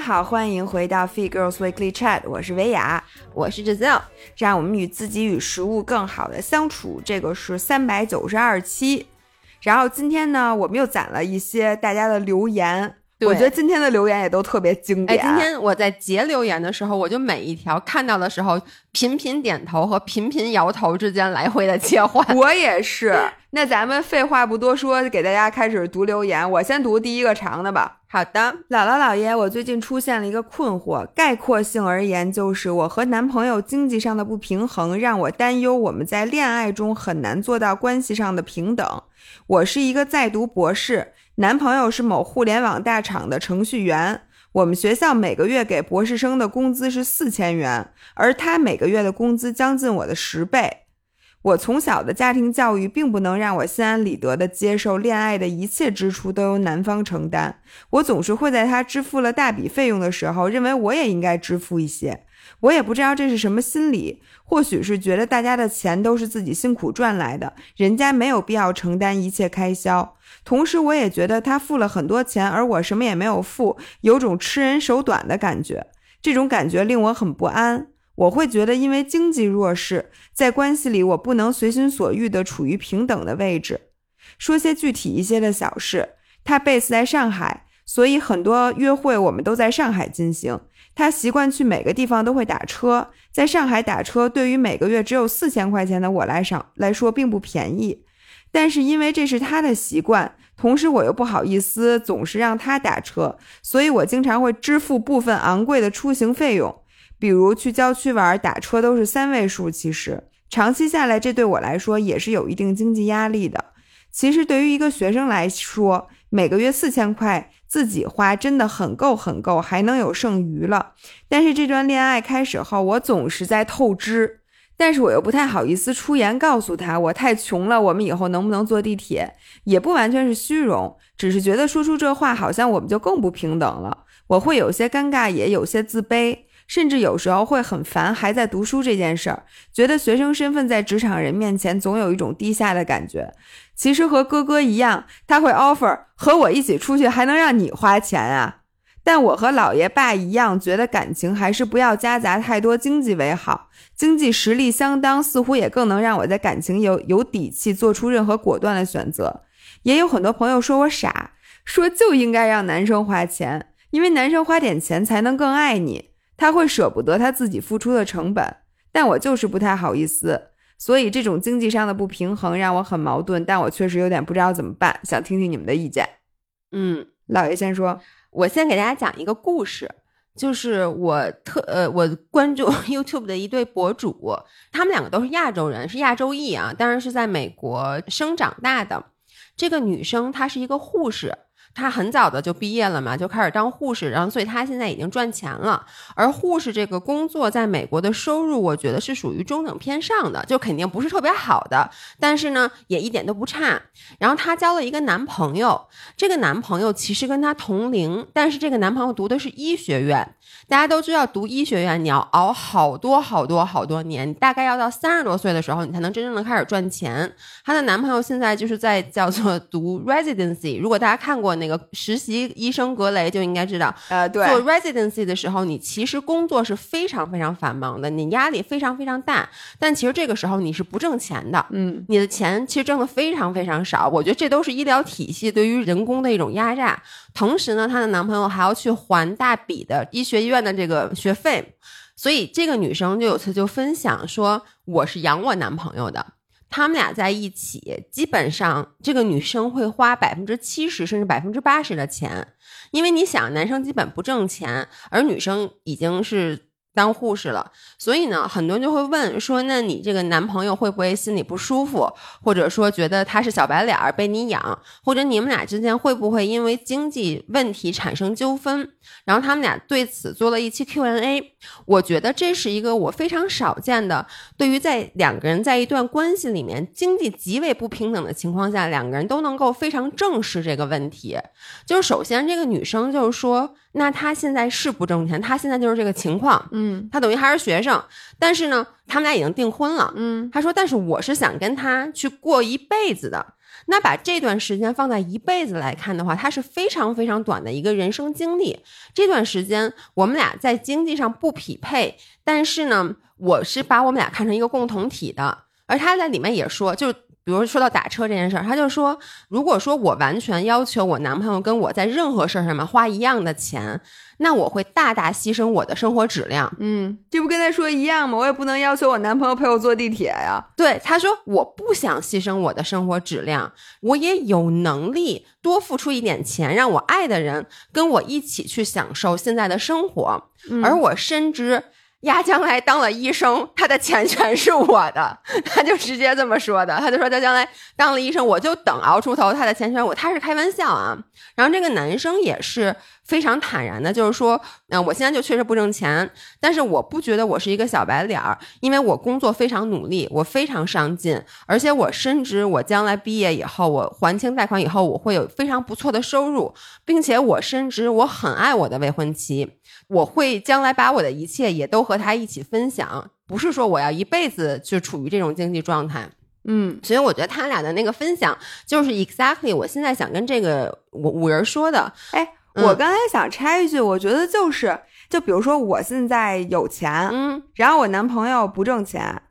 好，欢迎回到 Feed Girls Weekly Chat，我是维雅，我是 Giselle，让我们与自己与食物更好的相处。这个是三百九十二期，然后今天呢，我们又攒了一些大家的留言。我觉得今天的留言也都特别经典。哎，今天我在截留言的时候，我就每一条看到的时候，频频点头和频频摇头之间来回的切换。我也是。那咱们废话不多说，给大家开始读留言。我先读第一个长的吧。好的，姥姥姥爷，我最近出现了一个困惑，概括性而言，就是我和男朋友经济上的不平衡，让我担忧我们在恋爱中很难做到关系上的平等。我是一个在读博士。男朋友是某互联网大厂的程序员，我们学校每个月给博士生的工资是四千元，而他每个月的工资将近我的十倍。我从小的家庭教育并不能让我心安理得地接受恋爱的一切支出都由男方承担，我总是会在他支付了大笔费用的时候，认为我也应该支付一些。我也不知道这是什么心理，或许是觉得大家的钱都是自己辛苦赚来的，人家没有必要承担一切开销。同时，我也觉得他付了很多钱，而我什么也没有付，有种吃人手短的感觉。这种感觉令我很不安。我会觉得，因为经济弱势，在关系里我不能随心所欲地处于平等的位置。说些具体一些的小事，他 base 在上海，所以很多约会我们都在上海进行。他习惯去每个地方都会打车，在上海打车对于每个月只有四千块钱的我来上来说并不便宜。但是因为这是他的习惯，同时我又不好意思总是让他打车，所以我经常会支付部分昂贵的出行费用，比如去郊区玩打车都是三位数。其实长期下来，这对我来说也是有一定经济压力的。其实对于一个学生来说，每个月四千块自己花真的很够很够，还能有剩余了。但是这段恋爱开始后，我总是在透支。但是我又不太好意思出言告诉他我太穷了，我们以后能不能坐地铁？也不完全是虚荣，只是觉得说出这话好像我们就更不平等了。我会有些尴尬，也有些自卑，甚至有时候会很烦还在读书这件事儿，觉得学生身份在职场人面前总有一种低下的感觉。其实和哥哥一样，他会 offer 和我一起出去，还能让你花钱啊。但我和老爷爸一样，觉得感情还是不要夹杂太多经济为好。经济实力相当，似乎也更能让我在感情有有底气，做出任何果断的选择。也有很多朋友说我傻，说就应该让男生花钱，因为男生花点钱才能更爱你，他会舍不得他自己付出的成本。但我就是不太好意思，所以这种经济上的不平衡让我很矛盾。但我确实有点不知道怎么办，想听听你们的意见。嗯，老爷先说。我先给大家讲一个故事，就是我特呃，我关注 YouTube 的一对博主，他们两个都是亚洲人，是亚洲裔啊，当然是在美国生长大的。这个女生她是一个护士。她很早的就毕业了嘛，就开始当护士，然后所以她现在已经赚钱了。而护士这个工作在美国的收入，我觉得是属于中等偏上的，就肯定不是特别好的，但是呢也一点都不差。然后她交了一个男朋友，这个男朋友其实跟她同龄，但是这个男朋友读的是医学院。大家都知道，读医学院你要熬好多好多好多年，大概要到三十多岁的时候，你才能真正的开始赚钱。她的男朋友现在就是在叫做读 residency，如果大家看过。那个实习医生格雷就应该知道，呃，对，做 residency 的时候，你其实工作是非常非常繁忙的，你压力非常非常大，但其实这个时候你是不挣钱的，嗯，你的钱其实挣的非常非常少。我觉得这都是医疗体系对于人工的一种压榨。同时呢，她的男朋友还要去还大笔的医学院的这个学费，所以这个女生就有次就分享说，我是养我男朋友的。他们俩在一起，基本上这个女生会花百分之七十甚至百分之八十的钱，因为你想，男生基本不挣钱，而女生已经是。当护士了，所以呢，很多人就会问说：“那你这个男朋友会不会心里不舒服，或者说觉得他是小白脸儿被你养，或者你们俩之间会不会因为经济问题产生纠纷？”然后他们俩对此做了一期 Q&A。我觉得这是一个我非常少见的，对于在两个人在一段关系里面经济极为不平等的情况下，两个人都能够非常正视这个问题。就是首先，这个女生就是说。那她现在是不挣钱，她现在就是这个情况，嗯，她等于还是学生，但是呢，他们俩已经订婚了，嗯，她说，但是我是想跟他去过一辈子的，那把这段时间放在一辈子来看的话，它是非常非常短的一个人生经历。这段时间我们俩在经济上不匹配，但是呢，我是把我们俩看成一个共同体的。而他在里面也说，就比如说到打车这件事儿，他就说，如果说我完全要求我男朋友跟我在任何事儿上面花一样的钱，那我会大大牺牲我的生活质量。嗯，这不跟他说一样吗？我也不能要求我男朋友陪我坐地铁呀。对，他说我不想牺牲我的生活质量，我也有能力多付出一点钱，让我爱的人跟我一起去享受现在的生活，而我深知。呀将来当了医生，他的钱全是我的，他就直接这么说的。他就说他将来当了医生，我就等熬出头，他的钱全我。他是开玩笑啊。然后这个男生也是非常坦然的，就是说，嗯，我现在就确实不挣钱，但是我不觉得我是一个小白脸儿，因为我工作非常努力，我非常上进，而且我深知我将来毕业以后，我还清贷款以后，我会有非常不错的收入，并且我深知我很爱我的未婚妻。我会将来把我的一切也都和他一起分享，不是说我要一辈子就处于这种经济状态。嗯，所以我觉得他俩的那个分享就是 exactly 我现在想跟这个五五人说的。哎，我刚才想插一句，我觉得就是，就比如说我现在有钱，嗯，然后我男朋友不挣钱。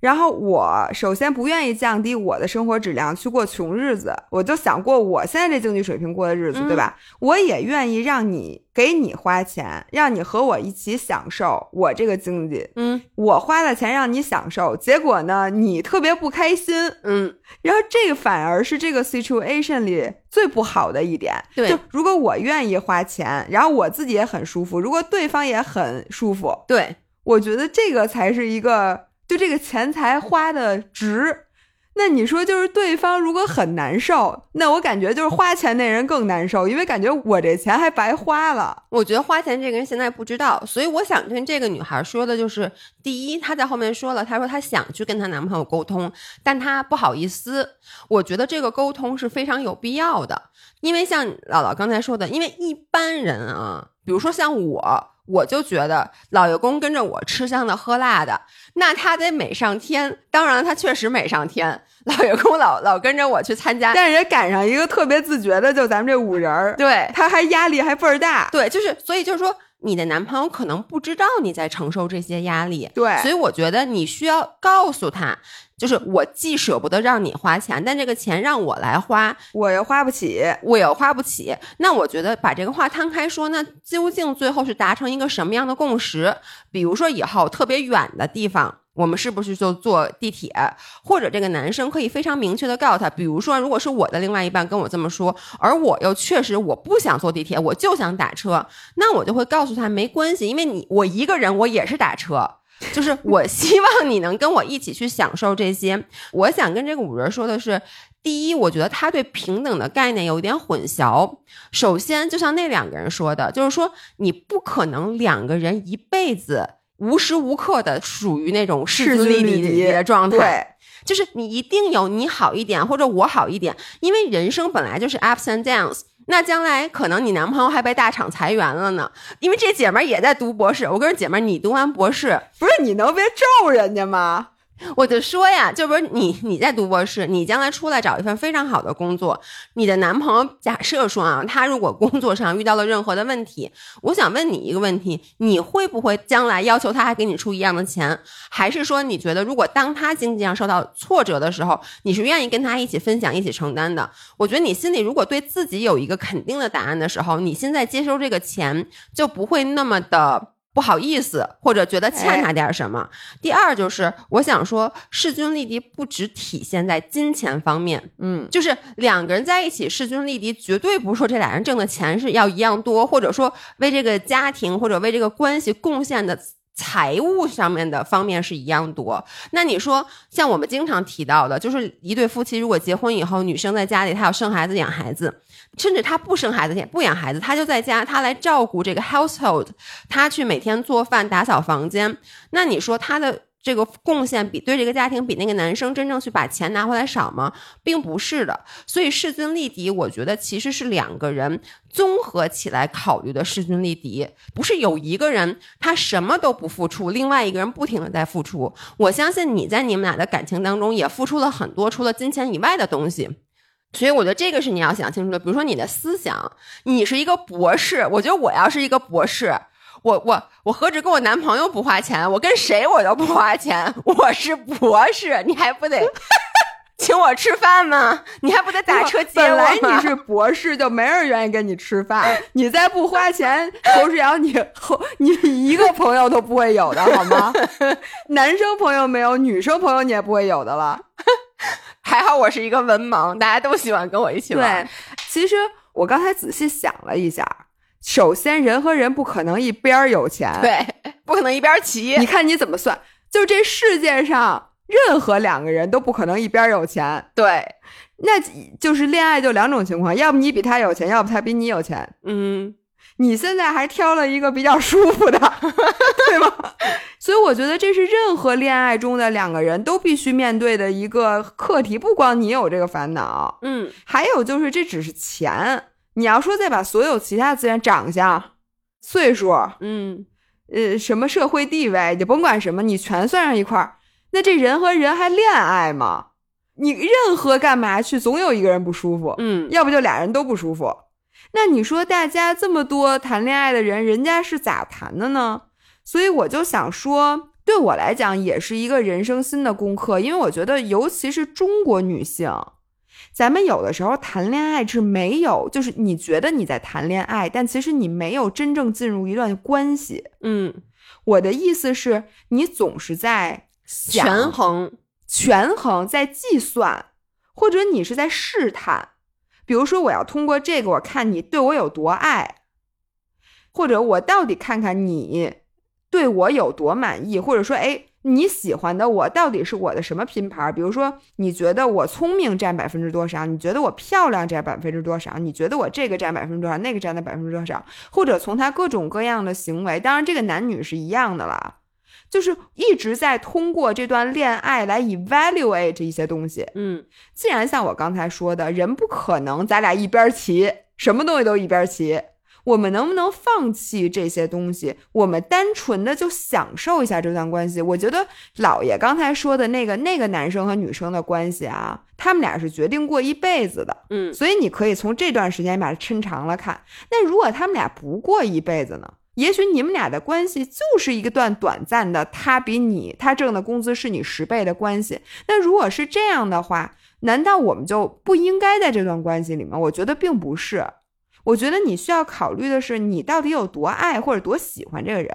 然后我首先不愿意降低我的生活质量去过穷日子，我就想过我现在这经济水平过的日子，对吧？我也愿意让你给你花钱，让你和我一起享受我这个经济。嗯，我花了钱让你享受，结果呢，你特别不开心。嗯，然后这个反而是这个 situation 里最不好的一点。对，就如果我愿意花钱，然后我自己也很舒服，如果对方也很舒服，对我觉得这个才是一个。就这个钱财花的值，那你说就是对方如果很难受，那我感觉就是花钱那人更难受，因为感觉我这钱还白花了。我觉得花钱这个人现在不知道，所以我想跟这个女孩说的就是：第一，她在后面说了，她说她想去跟她男朋友沟通，但她不好意思。我觉得这个沟通是非常有必要的，因为像姥姥刚才说的，因为一般人啊，比如说像我。我就觉得老爷公跟着我吃香的喝辣的，那他得美上天。当然，他确实美上天。老爷公老老跟着我去参加，但是也赶上一个特别自觉的，就咱们这五人儿，对，他还压力还倍儿大。对，就是所以就是说，你的男朋友可能不知道你在承受这些压力。对，所以我觉得你需要告诉他。就是我既舍不得让你花钱，但这个钱让我来花，我又花不起，我又花不起。那我觉得把这个话摊开说，那究竟最后是达成一个什么样的共识？比如说以后特别远的地方，我们是不是就坐地铁？或者这个男生可以非常明确的告诉他，比如说如果是我的另外一半跟我这么说，而我又确实我不想坐地铁，我就想打车，那我就会告诉他没关系，因为你我一个人我也是打车。就是我希望你能跟我一起去享受这些。我想跟这个五人说的是，第一，我觉得他对平等的概念有点混淆。首先，就像那两个人说的，就是说你不可能两个人一辈子无时无刻的属于那种势均力敌的状态。就是你一定有你好一点或者我好一点，因为人生本来就是 ups and downs。那将来可能你男朋友还被大厂裁员了呢，因为这姐们儿也在读博士。我跟姐们儿，你读完博士，不是你能别咒人家吗？我就说呀，就不是你你在读博士，你将来出来找一份非常好的工作，你的男朋友假设说啊，他如果工作上遇到了任何的问题，我想问你一个问题，你会不会将来要求他还给你出一样的钱？还是说你觉得如果当他经济上受到挫折的时候，你是愿意跟他一起分享、一起承担的？我觉得你心里如果对自己有一个肯定的答案的时候，你现在接收这个钱就不会那么的。不好意思，或者觉得欠他点什么。第二就是，我想说，势均力敌不只体现在金钱方面，嗯，就是两个人在一起势均力敌，绝对不是说这俩人挣的钱是要一样多，或者说为这个家庭或者为这个关系贡献的。财务上面的方面是一样多，那你说像我们经常提到的，就是一对夫妻如果结婚以后，女生在家里她要生孩子养孩子，甚至他不生孩子也不养孩子，他就在家他来照顾这个 household，他去每天做饭打扫房间，那你说他的。这个贡献比对这个家庭比那个男生真正去把钱拿回来少吗？并不是的。所以势均力敌，我觉得其实是两个人综合起来考虑的势均力敌，不是有一个人他什么都不付出，另外一个人不停的在付出。我相信你在你们俩的感情当中也付出了很多，除了金钱以外的东西。所以我觉得这个是你要想清楚的。比如说你的思想，你是一个博士，我觉得我要是一个博士，我我我何止跟我男朋友不花钱，我跟谁我都不花钱。我是博士，你还不得 请我吃饭吗？你还不得打车接我本来？你是博士，就没人愿意跟你吃饭，你再不花钱，侯世瑶，你后你一个朋友都不会有的，好吗？男生朋友没有，女生朋友你也不会有的了。还好我是一个文盲，大家都喜欢跟我一起玩。对，其实我刚才仔细想了一下，首先人和人不可能一边有钱，对，不可能一边齐。你看你怎么算？就这世界上任何两个人都不可能一边有钱，对，那就是恋爱就两种情况，要不你比他有钱，要不他比你有钱。嗯，你现在还挑了一个比较舒服的，对吗？所以我觉得这是任何恋爱中的两个人都必须面对的一个课题，不光你有这个烦恼，嗯，还有就是这只是钱，你要说再把所有其他资源、长相、岁数，嗯，呃，什么社会地位，你甭管什么，你全算上一块儿，那这人和人还恋爱吗？你任何干嘛去，总有一个人不舒服，嗯，要不就俩人都不舒服。那你说大家这么多谈恋爱的人，人家是咋谈的呢？所以我就想说，对我来讲也是一个人生新的功课，因为我觉得，尤其是中国女性，咱们有的时候谈恋爱是没有，就是你觉得你在谈恋爱，但其实你没有真正进入一段关系。嗯，我的意思是，你总是在权衡，权衡，在计算，或者你是在试探。比如说，我要通过这个，我看你对我有多爱，或者我到底看看你对我有多满意，或者说，哎，你喜欢的我到底是我的什么品牌？比如说，你觉得我聪明占百分之多少？你觉得我漂亮占百分之多少？你觉得我这个占百分之多少？那个占的百分之多少？或者从他各种各样的行为，当然这个男女是一样的了。就是一直在通过这段恋爱来 evaluate 一些东西。嗯，既然像我刚才说的，人不可能咱俩一边骑，什么东西都一边骑，我们能不能放弃这些东西？我们单纯的就享受一下这段关系？我觉得老爷刚才说的那个那个男生和女生的关系啊，他们俩是决定过一辈子的。嗯，所以你可以从这段时间把它抻长了看。那如果他们俩不过一辈子呢？也许你们俩的关系就是一个段短暂的，他比你他挣的工资是你十倍的关系。那如果是这样的话，难道我们就不应该在这段关系里面？我觉得并不是。我觉得你需要考虑的是，你到底有多爱或者多喜欢这个人。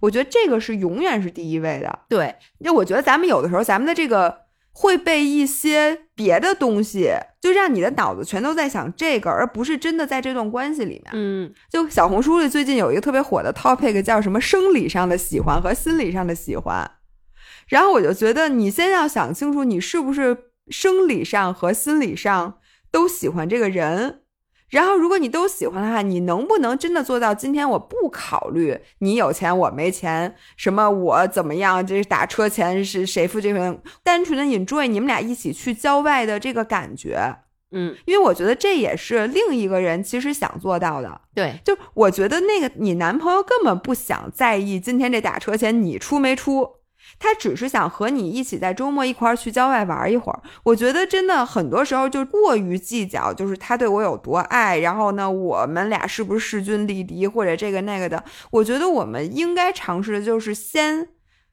我觉得这个是永远是第一位的。对，就我觉得咱们有的时候，咱们的这个会被一些别的东西，就让你的脑子全都在想这个，而不是真的在这段关系里面。嗯，就小红书里最近有一个特别火的 topic，叫什么生理上的喜欢和心理上的喜欢。然后我就觉得，你先要想清楚，你是不是生理上和心理上都喜欢这个人。然后，如果你都喜欢的话，你能不能真的做到今天我不考虑你有钱我没钱，什么我怎么样，这打车钱是谁付这份，单纯的 enjoy 你们俩一起去郊外的这个感觉。嗯，因为我觉得这也是另一个人其实想做到的。对，就我觉得那个你男朋友根本不想在意今天这打车钱你出没出，他只是想和你一起在周末一块儿去郊外玩一会儿。我觉得真的很多时候就过于计较，就是他对我有多爱，然后呢，我们俩是不是势均力敌或者这个那个的。我觉得我们应该尝试的就是先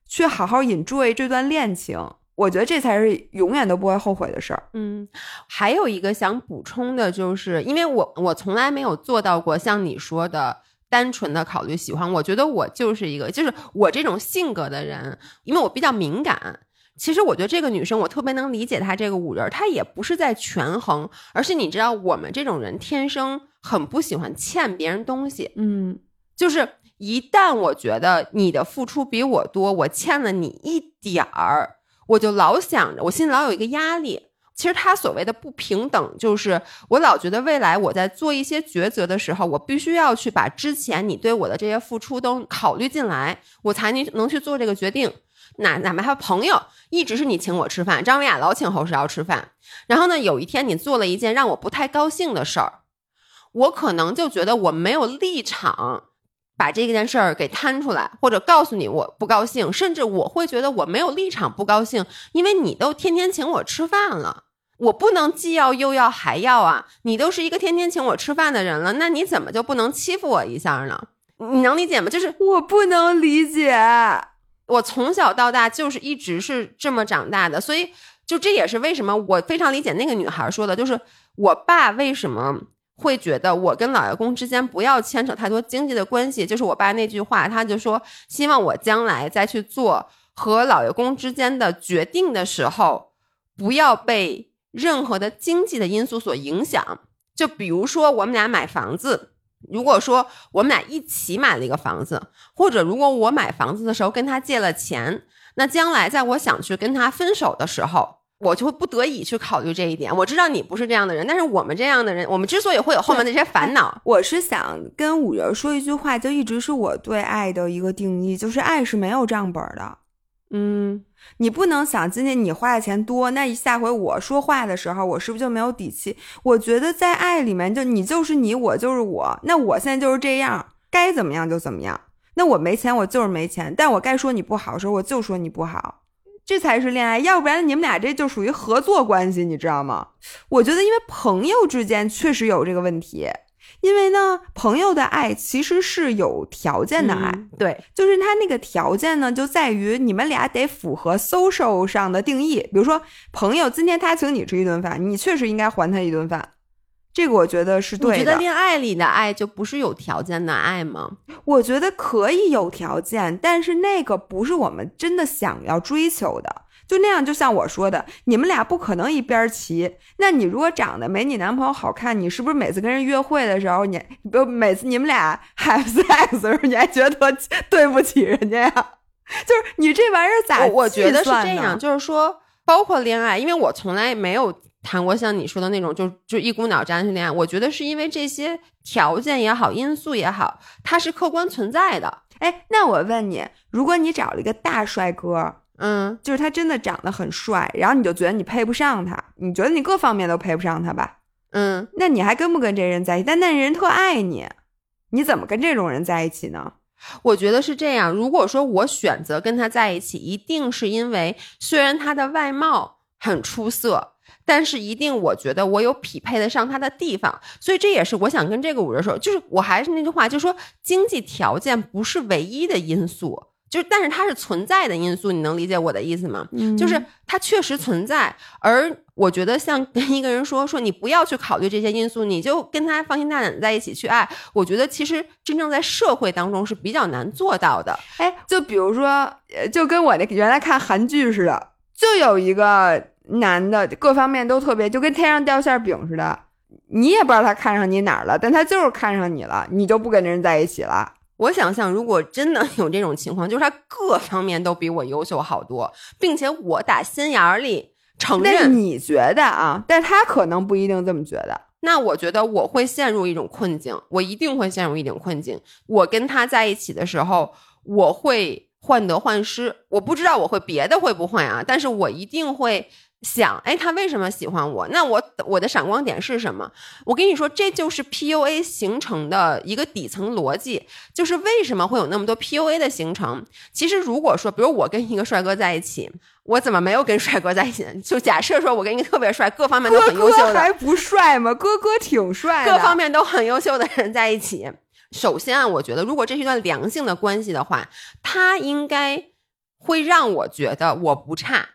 去好好 enjoy 这段恋情。我觉得这才是永远都不会后悔的事儿。嗯，还有一个想补充的就是，因为我我从来没有做到过像你说的单纯的考虑喜欢，我觉得我就是一个，就是我这种性格的人，因为我比较敏感。其实我觉得这个女生，我特别能理解她这个五人，她也不是在权衡，而是你知道，我们这种人天生很不喜欢欠别人东西，嗯就是一旦我觉得你的付出比我多，我欠了你一点儿，我就老想着，我心里老有一个压力。其实他所谓的不平等，就是我老觉得未来我在做一些抉择的时候，我必须要去把之前你对我的这些付出都考虑进来，我才能能去做这个决定。哪哪怕他朋友一直是你请我吃饭，张维亚老请侯世瑶吃饭，然后呢，有一天你做了一件让我不太高兴的事儿，我可能就觉得我没有立场把这件事儿给摊出来，或者告诉你我不高兴，甚至我会觉得我没有立场不高兴，因为你都天天请我吃饭了，我不能既要又要还要啊！你都是一个天天请我吃饭的人了，那你怎么就不能欺负我一下呢？你能理解吗？就是我不能理解。我从小到大就是一直是这么长大的，所以就这也是为什么我非常理解那个女孩说的，就是我爸为什么会觉得我跟老爷公之间不要牵扯太多经济的关系，就是我爸那句话，他就说希望我将来再去做和老爷公之间的决定的时候，不要被任何的经济的因素所影响。就比如说我们俩买房子。如果说我们俩一起买了一个房子，或者如果我买房子的时候跟他借了钱，那将来在我想去跟他分手的时候，我就会不得已去考虑这一点。我知道你不是这样的人，但是我们这样的人，我们之所以会有后面那些烦恼，我是想跟五仁说一句话，就一直是我对爱的一个定义，就是爱是没有账本的。嗯。你不能想今天你花的钱多，那下回我说话的时候，我是不是就没有底气？我觉得在爱里面，就你就是你，我就是我。那我现在就是这样，该怎么样就怎么样。那我没钱，我就是没钱。但我该说你不好的时候，我就说你不好，这才是恋爱。要不然你们俩这就属于合作关系，你知道吗？我觉得，因为朋友之间确实有这个问题。因为呢，朋友的爱其实是有条件的爱，对，就是他那个条件呢，就在于你们俩得符合 social 上的定义。比如说，朋友今天他请你吃一顿饭，你确实应该还他一顿饭，这个我觉得是对的。你觉得恋爱里的爱就不是有条件的爱吗？我觉得可以有条件，但是那个不是我们真的想要追求的。就那样，就像我说的，你们俩不可能一边骑。那你如果长得没你男朋友好看，你是不是每次跟人约会的时候，你不每次你们俩 have sex 的时候，你还觉得 对不起人家呀？就是你这玩意儿咋？我觉得是这样，就是说，包括恋爱，因为我从来没有谈过像你说的那种，就就一股脑扎进恋爱。我觉得是因为这些条件也好，因素也好，它是客观存在的。哎，那我问你，如果你找了一个大帅哥？嗯，就是他真的长得很帅，然后你就觉得你配不上他，你觉得你各方面都配不上他吧？嗯，那你还跟不跟这人在一起？但那人特爱你，你怎么跟这种人在一起呢？我觉得是这样。如果说我选择跟他在一起，一定是因为虽然他的外貌很出色，但是一定我觉得我有匹配得上他的地方。所以这也是我想跟这个五人说，就是我还是那句话，就是说经济条件不是唯一的因素。就是但是它是存在的因素，你能理解我的意思吗？就是它确实存在，而我觉得像跟一个人说说你不要去考虑这些因素，你就跟他放心大胆的在一起去爱，我觉得其实真正在社会当中是比较难做到的。哎，就比如说，就跟我那原来看韩剧似的，就有一个男的各方面都特别，就跟天上掉馅饼似的，你也不知道他看上你哪儿了，但他就是看上你了，你就不跟这人在一起了。我想象，如果真的有这种情况，就是他各方面都比我优秀好多，并且我打心眼里承认。你觉得啊？但是他可能不一定这么觉得。那我觉得我会陷入一种困境，我一定会陷入一种困境。我跟他在一起的时候，我会患得患失。我不知道我会别的会不会啊？但是我一定会。想，哎，他为什么喜欢我？那我我的闪光点是什么？我跟你说，这就是 PUA 形成的一个底层逻辑，就是为什么会有那么多 PUA 的形成。其实，如果说，比如我跟一个帅哥在一起，我怎么没有跟帅哥在一起？就假设说我跟一个特别帅，各方面都很优秀的，还不帅吗？哥哥挺帅，各方面都很优秀的人在一起。首先啊，我觉得如果这是一段良性的关系的话，他应该会让我觉得我不差。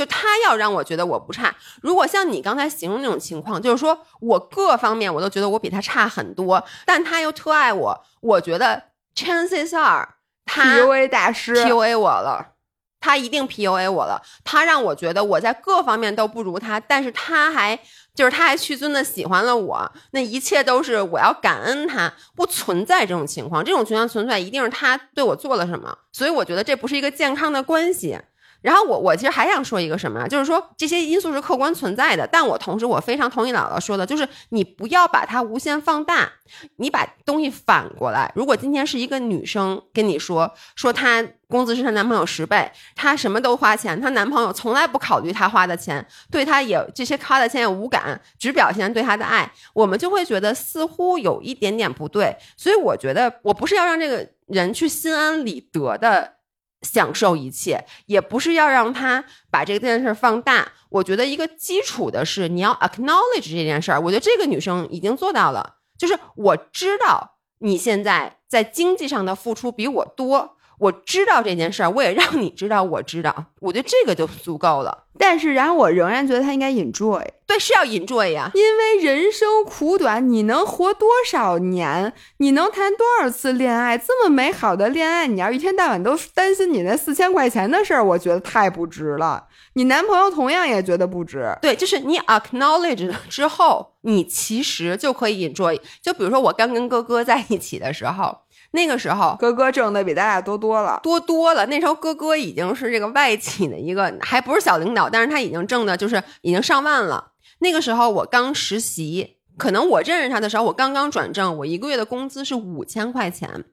就他要让我觉得我不差，如果像你刚才形容那种情况，就是说我各方面我都觉得我比他差很多，但他又特爱我，我觉得 chances are 他 PUA 大师 PUA 我了，他一定 PUA 我了，他让我觉得我在各方面都不如他，但是他还就是他还屈尊的喜欢了我，那一切都是我要感恩他，不存在这种情况，这种情况存在一定是他对我做了什么，所以我觉得这不是一个健康的关系。然后我我其实还想说一个什么就是说这些因素是客观存在的，但我同时我非常同意姥姥说的，就是你不要把它无限放大，你把东西反过来。如果今天是一个女生跟你说说她工资是她男朋友十倍，她什么都花钱，她男朋友从来不考虑她花的钱，对她也这些花的钱也无感，只表现对她的爱，我们就会觉得似乎有一点点不对。所以我觉得我不是要让这个人去心安理得的。享受一切，也不是要让他把这件事放大。我觉得一个基础的是你要 acknowledge 这件事儿。我觉得这个女生已经做到了，就是我知道你现在在经济上的付出比我多。我知道这件事儿，我也让你知道，我知道，我觉得这个就足够了。但是，然后我仍然觉得他应该 enjoy，对，是要 enjoy 呀，因为人生苦短，你能活多少年？你能谈多少次恋爱？这么美好的恋爱，你要一天到晚都担心你那四千块钱的事儿，我觉得太不值了。你男朋友同样也觉得不值。对，就是你 acknowledge 了之后，你其实就可以 enjoy。就比如说我刚跟哥哥在一起的时候。那个时候，哥哥挣的比咱俩多多了，多多了。那时候哥哥已经是这个外企的一个，还不是小领导，但是他已经挣的就是已经上万了。那个时候我刚实习，可能我认识他的时候，我刚刚转正，我一个月的工资是五千块钱。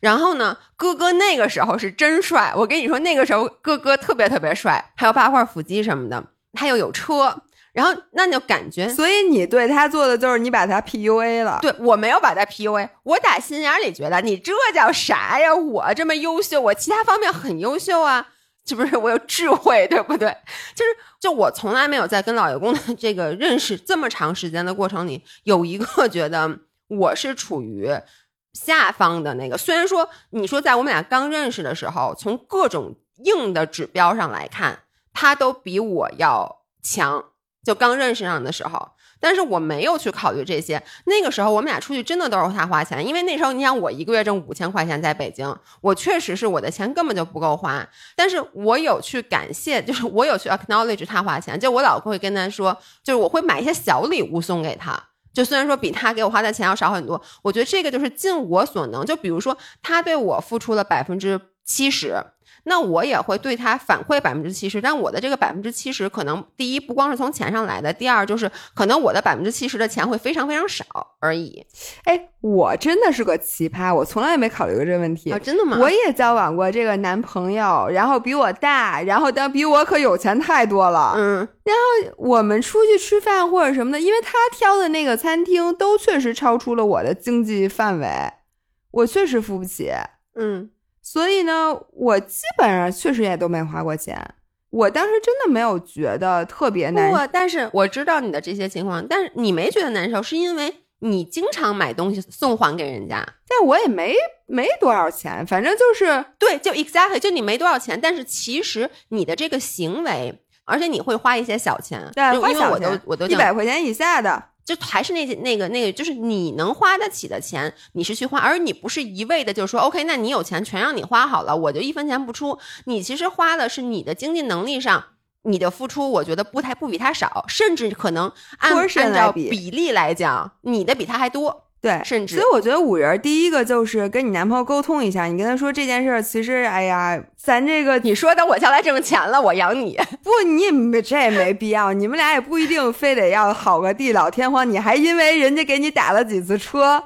然后呢，哥哥那个时候是真帅，我跟你说，那个时候哥哥特别特别帅，还有八块腹肌什么的，他又有车。然后那就感觉，所以你对他做的就是你把他 PUA 了。对我没有把他 PUA，我打心眼里觉得你这叫啥呀？我这么优秀，我其他方面很优秀啊，是不是？我有智慧，对不对？就是就我从来没有在跟老爷公的这个认识这么长时间的过程里，有一个觉得我是处于下方的那个。虽然说你说在我们俩刚认识的时候，从各种硬的指标上来看，他都比我要强。就刚认识上的时候，但是我没有去考虑这些。那个时候我们俩出去真的都是他花钱，因为那时候你想我一个月挣五千块钱在北京，我确实是我的钱根本就不够花。但是我有去感谢，就是我有去 acknowledge 他花钱，就我老会跟他说，就是我会买一些小礼物送给他，就虽然说比他给我花的钱要少很多，我觉得这个就是尽我所能。就比如说他对我付出了百分之七十。那我也会对他反馈百分之七十，但我的这个百分之七十可能第一不光是从钱上来的，第二就是可能我的百分之七十的钱会非常非常少而已。哎，我真的是个奇葩，我从来没考虑过这个问题。真的吗？我也交往过这个男朋友，然后比我大，然后但比我可有钱太多了。嗯，然后我们出去吃饭或者什么的，因为他挑的那个餐厅都确实超出了我的经济范围，我确实付不起。嗯。所以呢，我基本上确实也都没花过钱。我当时真的没有觉得特别难受。但是我知道你的这些情况，但是你没觉得难受，是因为你经常买东西送还给人家。但我也没没多少钱，反正就是对，就 exactly，就你没多少钱，但是其实你的这个行为，而且你会花一些小钱，对，花小钱，我都我都一百块钱以下的。就还是那那个那个，就是你能花得起的钱，你是去花，而你不是一味的就说 OK，那你有钱全让你花好了，我就一分钱不出。你其实花的是你的经济能力上，你的付出，我觉得不太不比他少，甚至可能按按照比例来讲，你的比他还多。对，甚至所以我觉得五人第一个就是跟你男朋友沟通一下，你跟他说这件事儿，其实哎呀，咱这个你说等我将来挣钱了，我养你，不，你没这没必要，你们俩也不一定非得要好个地老天荒，你还因为人家给你打了几次车，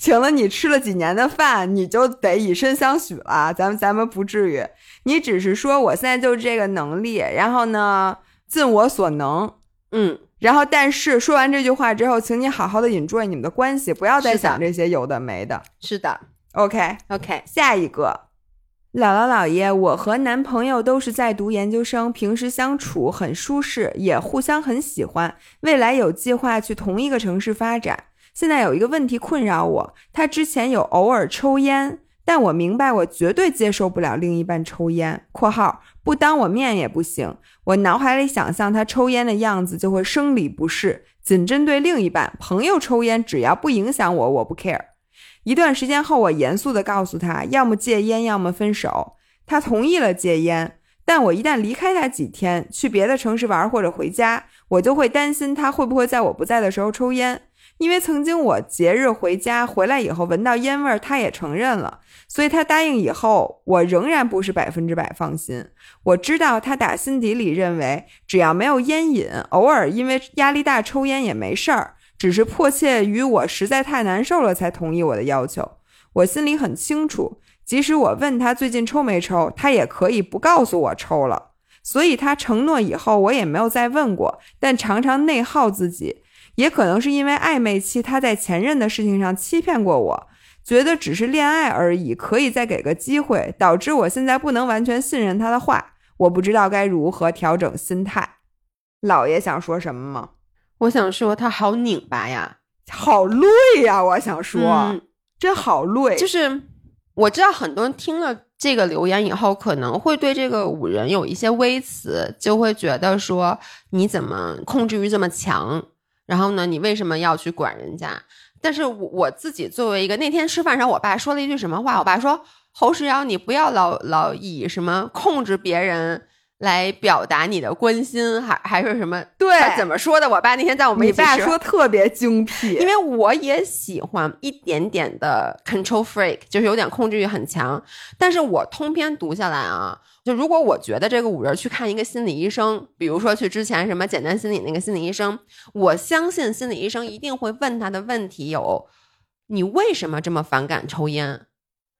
请了你吃了几年的饭，你就得以身相许了，咱们咱们不至于，你只是说我现在就这个能力，然后呢，尽我所能，嗯。然后，但是说完这句话之后，请你好好的 enjoy 你们的关系，不要再想这些有的没的。是的，OK，OK，下一个，姥姥姥爷，我和男朋友都是在读研究生，平时相处很舒适，也互相很喜欢，未来有计划去同一个城市发展。现在有一个问题困扰我，他之前有偶尔抽烟。但我明白，我绝对接受不了另一半抽烟（括号不当我面也不行）。我脑海里想象他抽烟的样子，就会生理不适。仅针对另一半，朋友抽烟，只要不影响我，我不 care。一段时间后，我严肃地告诉他，要么戒烟，要么分手。他同意了戒烟，但我一旦离开他几天，去别的城市玩或者回家，我就会担心他会不会在我不在的时候抽烟。因为曾经我节日回家回来以后闻到烟味儿，他也承认了，所以他答应以后，我仍然不是百分之百放心。我知道他打心底里认为，只要没有烟瘾，偶尔因为压力大抽烟也没事儿，只是迫切于我实在太难受了才同意我的要求。我心里很清楚，即使我问他最近抽没抽，他也可以不告诉我抽了。所以他承诺以后，我也没有再问过，但常常内耗自己。也可能是因为暧昧期，他在前任的事情上欺骗过我，觉得只是恋爱而已，可以再给个机会，导致我现在不能完全信任他的话。我不知道该如何调整心态。老爷想说什么吗？我想说他好拧巴呀，好累呀！我想说，嗯真好累。就是我知道很多人听了这个留言以后，可能会对这个五人有一些微词，就会觉得说你怎么控制欲这么强？然后呢，你为什么要去管人家？但是我我自己作为一个那天吃饭上，我爸说了一句什么话？我爸说：“侯世尧，你不要老老以什么控制别人来表达你的关心，还还是什么？对他怎么说的？我爸那天在我们一你爸起说特别精辟，因为我也喜欢一点点的 control freak，就是有点控制欲很强。但是我通篇读下来啊，就如果我觉得这个五人去看一个心理医生，比如说去之前什么简单心理那个心理医生，我相信心理医生一定会问他的问题有：你为什么这么反感抽烟？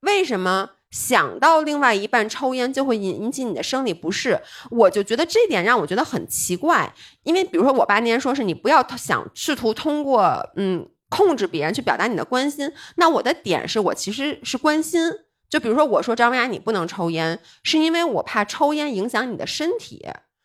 为什么？想到另外一半抽烟就会引引起你的生理不适，我就觉得这点让我觉得很奇怪。因为比如说我爸那天说是你不要想试图通过嗯控制别人去表达你的关心，那我的点是我其实是关心。就比如说我说张文雅你不能抽烟，是因为我怕抽烟影响你的身体，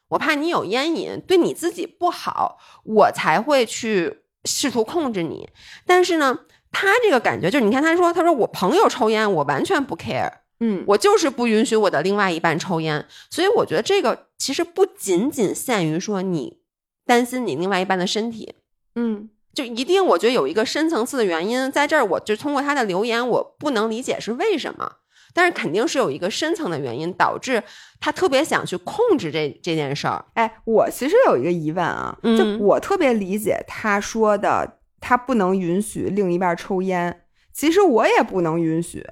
我怕你有烟瘾对你自己不好，我才会去试图控制你。但是呢，他这个感觉就是你看他说他说我朋友抽烟我完全不 care。嗯，我就是不允许我的另外一半抽烟，所以我觉得这个其实不仅仅限于说你担心你另外一半的身体，嗯，就一定我觉得有一个深层次的原因在这儿。我就通过他的留言，我不能理解是为什么，但是肯定是有一个深层的原因导致他特别想去控制这这件事儿。哎，我其实有一个疑问啊，就嗯我特别理解他说的，他不能允许另一半抽烟，其实我也不能允许。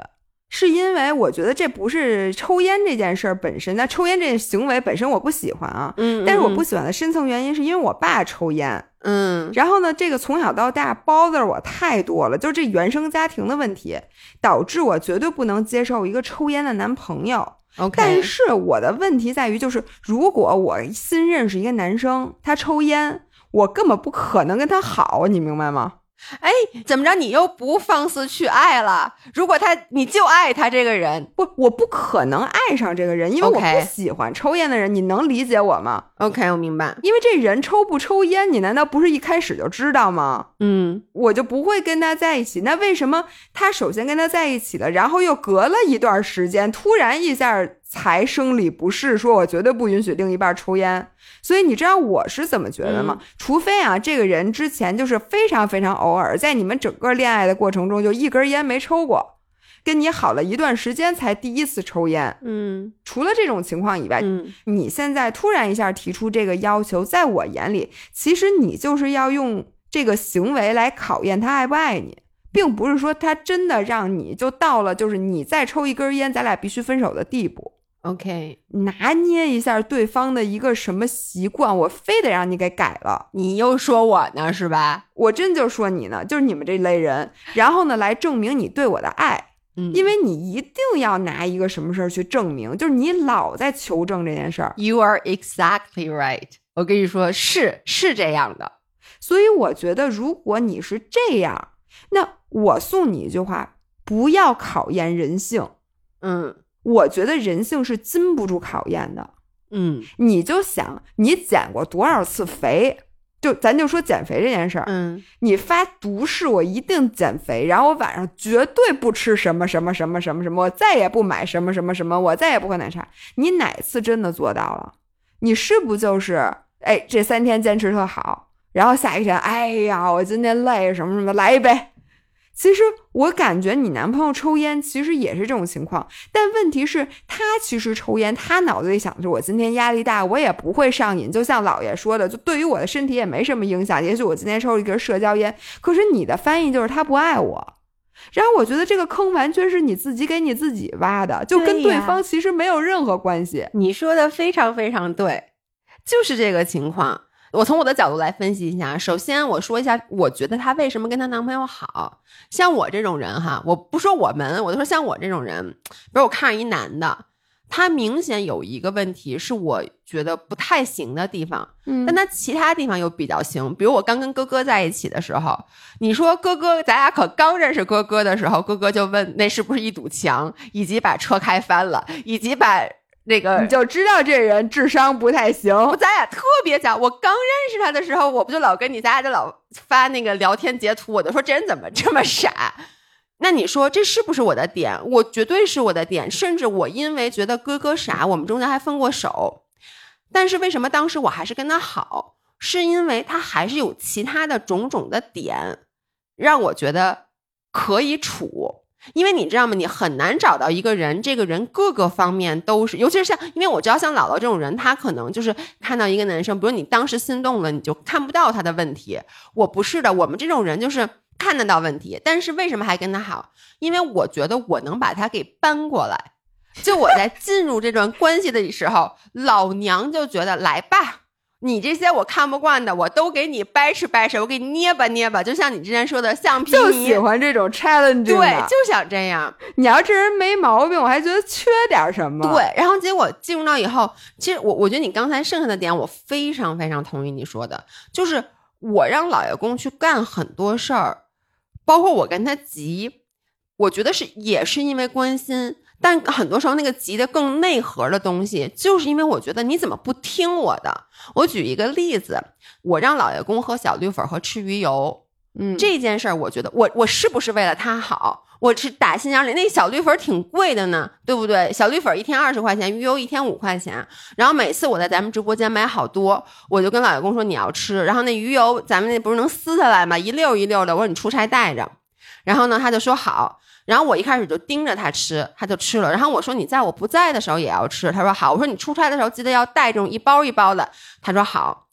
是因为我觉得这不是抽烟这件事儿本身，那抽烟这个行为本身我不喜欢啊，嗯，但是我不喜欢的深层原因是因为我爸抽烟，嗯，然后呢，这个从小到大 bother 我太多了，就是这原生家庭的问题，导致我绝对不能接受一个抽烟的男朋友。OK，但是我的问题在于，就是如果我新认识一个男生，他抽烟，我根本不可能跟他好，你明白吗？哎，怎么着你又不放肆去爱了？如果他你就爱他这个人不，我不可能爱上这个人，因为我不喜欢抽烟的人。你能理解我吗？，OK，我明白。因为这人抽不抽烟，你难道不是一开始就知道吗？嗯我就不会跟他在一起。那为什么他首先跟他在一起了，然后又隔了一段时间，突然一下才生理不适，说我绝对不允许另一半抽烟？所以你知道我是怎么觉得吗？除非啊，这个人之前就是非常非常偶尔，在你们整个恋爱的过程中就一根烟没抽过，跟你好了一段时间才第一次抽烟。嗯除了这种情况以外，嗯你现在突然一下提出这个要求，在我眼里，其实你就是要用这个行为来考验他爱不爱你，并不是说他真的让你就到了就是你再抽一根烟，咱俩必须分手的地步。，OK，拿捏一下对方的一个什么习惯，我非得让你给改了。你又说我呢是吧？我真就说你呢，就是你们这类人，然后呢来证明你对我的爱，嗯因为你一定要拿一个什么事儿去证明，就是你老在求证这件事儿。You are exactly right。我跟你说，是是这样的。所以我觉得，如果你是这样，那我送你一句话：不要考验人性。嗯我觉得人性是经不住考验的。嗯你就想，你减过多少次肥？就咱就说减肥这件事儿，嗯你发毒誓我一定减肥，然后我晚上绝对不吃什么什么什么什么什么，我再也不买什么什么什么，我再也不喝奶茶。你哪次真的做到了？你是不就是哎这三天坚持特好，然后下一天哎呀我今天累什么什么来一杯。其实我感觉你男朋友抽烟其实也是这种情况，但问题是，他其实抽烟，他脑子里想着我今天压力大，我也不会上瘾。就像姥爷说的，就对于我的身体也没什么影响。也许我今天抽了一根社交烟，可是你的翻译就是他不爱我。然后我觉得这个坑完全是你自己给你自己挖的，就跟对方其实没有任何关系。你说的非常非常对，就是这个情况。我从我的角度来分析一下，首先我说一下，我觉得她为什么跟她男朋友好。像我这种人哈，我不说我们，我就说像我这种人，比如我看上一男的，他明显有一个问题是我觉得不太行的地方，嗯但他其他地方又比较行。比如我刚跟哥哥在一起的时候，你说哥哥，咱俩可刚认识哥哥的时候，哥哥就问那是不是一堵墙，以及把车开翻了，以及把那个你就知道这人智商不太行。我咱俩特别巧，我刚认识他的时候，我不就老跟你咱俩就老发那个聊天截图，我就说这人怎么这么傻？那你说这是不是我的点？我绝对是我的点，甚至我因为觉得哥哥傻，我们中间还分过手。但是为什么当时我还是跟他好？是因为他还是有其他的种种的点，让我觉得可以处。因为你知道吗？你很难找到一个人，这个人各个方面都是，尤其是像，因为我知道像姥姥这种人，他可能就是看到一个男生，比如你当时心动了，你就看不到他的问题。我不是的，我们这种人就是看得到问题，但是为什么还跟他好？因为我觉得我能把他给搬过来。就我在进入这段关系的时候，老娘就觉得来吧，你这些我看不惯的，我都给你掰扯掰扯，我给你捏吧捏吧，就像你之前说的橡皮泥就，喜欢这种 challenge，对，就想这样。你要这人没毛病，我还觉得缺点什么。，对，然后结果进入到以后，其实我我觉得你刚才剩下的点，我非常非常同意你说的，就是我让老爷公去干很多事儿，包括我跟他急，我觉得是也是因为关心，但很多时候那个急的更内核的东西，就是因为我觉得你怎么不听我的？我举一个例子，我让老爷公喝小绿粉和吃鱼油，嗯，这件事儿，我觉得我我是不是为了他好？我是打心眼里，那小绿粉儿挺贵的呢，对不对？小绿粉儿一天二十块钱，鱼油一天五块钱。然后每次我在咱们直播间买好多，我就跟老爷公说你要吃。然后那鱼油咱们那不是能撕下来吗？一溜一溜的。我说你出差带着。然后呢，他就说好。然后我一开始就盯着他吃，他就吃了。然后我说你在我不在的时候也要吃，他说好。我说你出差的时候记得要带这种一包一包的，他说好。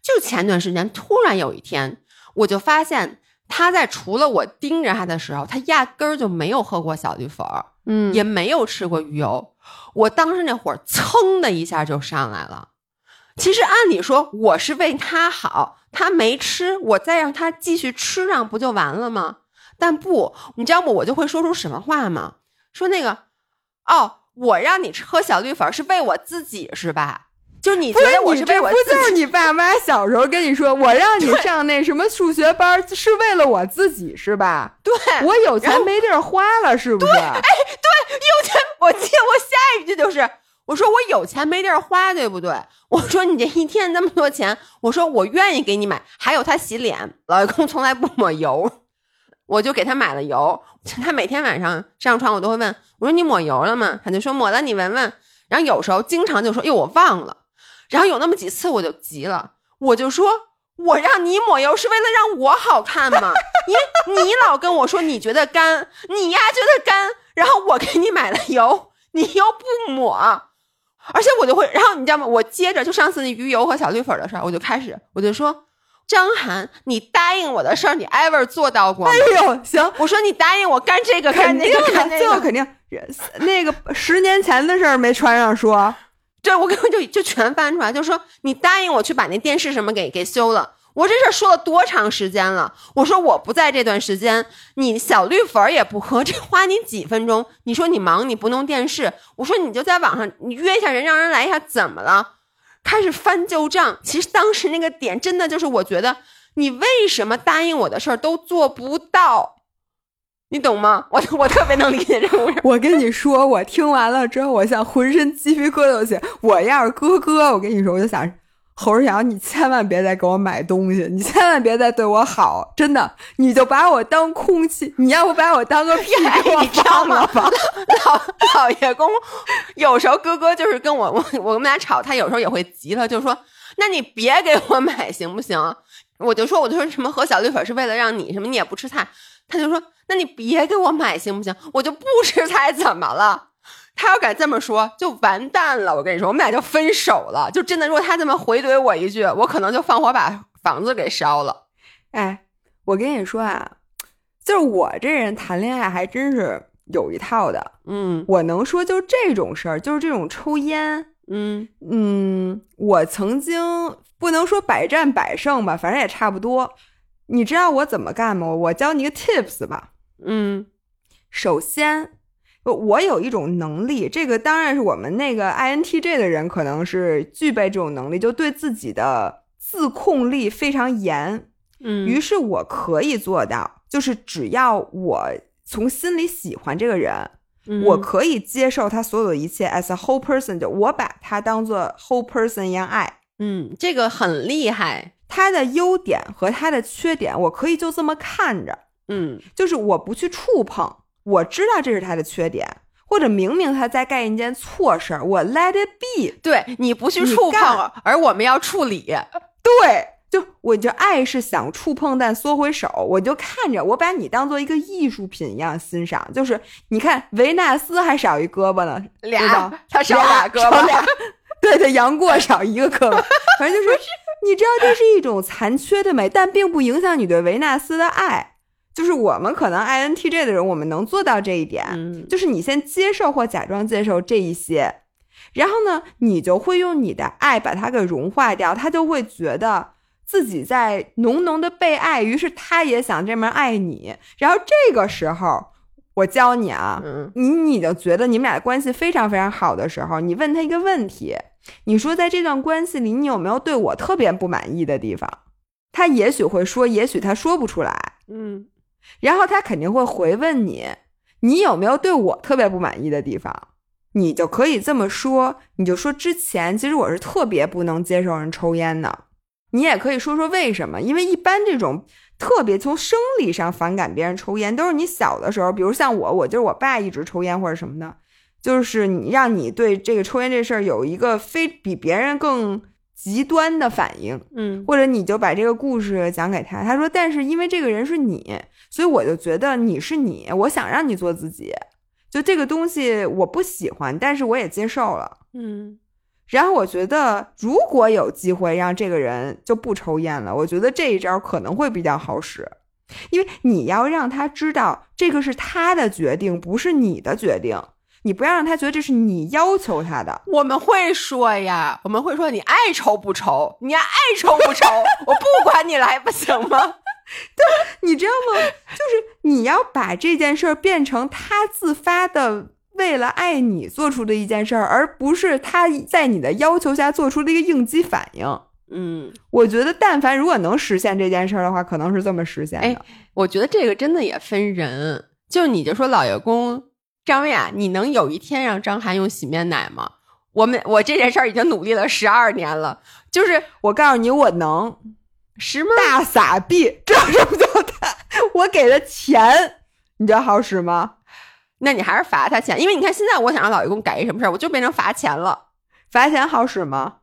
就前段时间，突然有一天，我就发现他在除了我盯着他的时候，他压根儿就没有喝过小绿粉儿，嗯，也没有吃过鱼油。我当时那会儿噌的一下就上来了。其实按理说我是为他好，他没吃，我再让他继续吃上不就完了吗？但不，你知道不？我就会说出什么话吗？说那个，哦，我让你喝小绿粉是为我自己是吧？就你觉得我是为我自己就是你爸妈小时候跟你说，我让你上那什么数学班是为了我自己是吧？对我有钱没地儿花了是不是对？有钱，我记得我下一句就是，我说我有钱没地儿花，对不对？我说你这一天那么多钱，我说我愿意给你买。还有他洗脸，老爷公从来不抹油，我就给他买了油。他每天晚上上床，我都会问我说你抹油了吗？他就说抹了，你闻闻。然后有时候经常就说哟我忘了，然后有那么几次我就急了，我就说。我让你抹油是为了让我好看吗？你你老跟我说你觉得干，你呀觉得干，然后我给你买了油，你又不抹，而且我就会，然后你知道吗？我接着就上次那鱼油和小绿粉的事儿，我就开始我就说，张涵，你答应我的事儿，你 ever 做到过吗？哎呦，行，我说你答应我干这个干那个干的，那个，这个肯定。那个十年前的事儿没穿上说，这我根本就就全翻出来，就说你答应我去把那电视什么给给修了。我这事儿说了多长时间了？我说我不在这段时间，你小绿粉儿也不喝，这花你几分钟？你说你忙你不弄电视，我说你就在网上你约一下人，让人来一下，怎么了？开始翻旧账。其实当时那个点真的就是，我觉得你为什么答应我的事儿都做不到？你懂吗？我我特别能理解这种人。我跟你说，我听完了之后，我像浑身鸡皮疙瘩都起。我要是哥哥，我跟你说，我就想，侯世阳，你千万别再给我买东西，你千万别再对我好，真的，你就把我当空气，你要不把我当个屁 给我你知道吗放了吧？老老爷公有时候哥哥就是跟我我我们俩吵，他有时候也会急了，就说：“那你别给我买行不行？”我就说我就说什么喝小绿粉是为了让你什么你也不吃菜，他就说：“那你别给我买行不行？我就不吃菜怎么了？”他要敢这么说，就完蛋了。我跟你说，我们俩就分手了。就真的，如果他这么回怼我一句，我可能就放火把房子给烧了。哎，我跟你说啊，就是我这人谈恋爱还真是有一套的。嗯我能说，就这种事儿，就是这种抽烟，嗯嗯，我曾经不能说百战百胜吧，反正也差不多。你知道我怎么干吗？我教你个 tips 吧。嗯首先，我有一种能力，这个当然是我们那个 INTJ 的人可能是具备这种能力，就对自己的自控力非常严。嗯于是我可以做到，就是只要我从心里喜欢这个人，嗯我可以接受他所有的一切，as a whole person，就我把他当做 whole person 一样爱。嗯，这个很厉害。他的优点和他的缺点，我可以就这么看着，嗯就是我不去触碰，我知道这是他的缺点，或者明明他在干一件错事儿，我 let it be。对你不去触碰，而我们要处理。对，就我就爱是想触碰但缩回手，我就看着我把你当做一个艺术品一样欣赏。就是你看维纳斯还少一胳膊呢，俩，他少俩胳膊。俩 对对，杨过少一个胳膊，反正就是你知道这是一种残缺的美，但并不影响你对维纳斯的爱。就是我们可能 INTJ 的人，我们能做到这一点，嗯就是你先接受或假装接受这一些，然后呢，你就会用你的爱把它给融化掉，他就会觉得自己在浓浓的被爱，于是他也想这么爱你。然后这个时候，我教你啊，嗯你你就觉得你们俩关系非常非常好的时候，你问他一个问题，你说在这段关系里，你有没有对我特别不满意的地方？他也许会说，也许他说不出来，嗯然后他肯定会回问你，你有没有对我特别不满意的地方？你就可以这么说，你就说之前其实我是特别不能接受人抽烟的，你也可以说说为什么，因为一般这种特别从生理上反感别人抽烟，都是你小的时候，比如像我，我就是我爸一直抽烟或者什么的，就是你让你对这个抽烟这事儿有一个非比别人更极端的反应，嗯或者你就把这个故事讲给他，他说：“但是因为这个人是你，所以我就觉得你是你，我想让你做自己。就这个东西我不喜欢，但是我也接受了。嗯然后我觉得，如果有机会让这个人就不抽烟了，我觉得这一招可能会比较好使，因为你要让他知道这个是他的决定，不是你的决定。你不要让他觉得这是你要求他的。我们会说呀，我们会说你爱抽不抽，你爱抽不抽，我不管你来，不行吗？你知道吗？就是你要把这件事儿变成他自发的，为了爱你做出的一件事儿，而不是他在你的要求下做出的一个应激反应。嗯，我觉得，但凡如果能实现这件事儿的话，可能是这么实现的。哎我觉得这个真的也分人，就你就说老爷公张薇啊，你能有一天让张涵用洗面奶吗？我们我这件事儿已经努力了十二年了，就是我告诉你，我能大傻逼，知道什么叫大？我给的钱，你知道好使吗？那你还是罚他钱，因为你看现在我想让老爷公改一什么事儿，我就变成罚钱了。罚钱好使吗？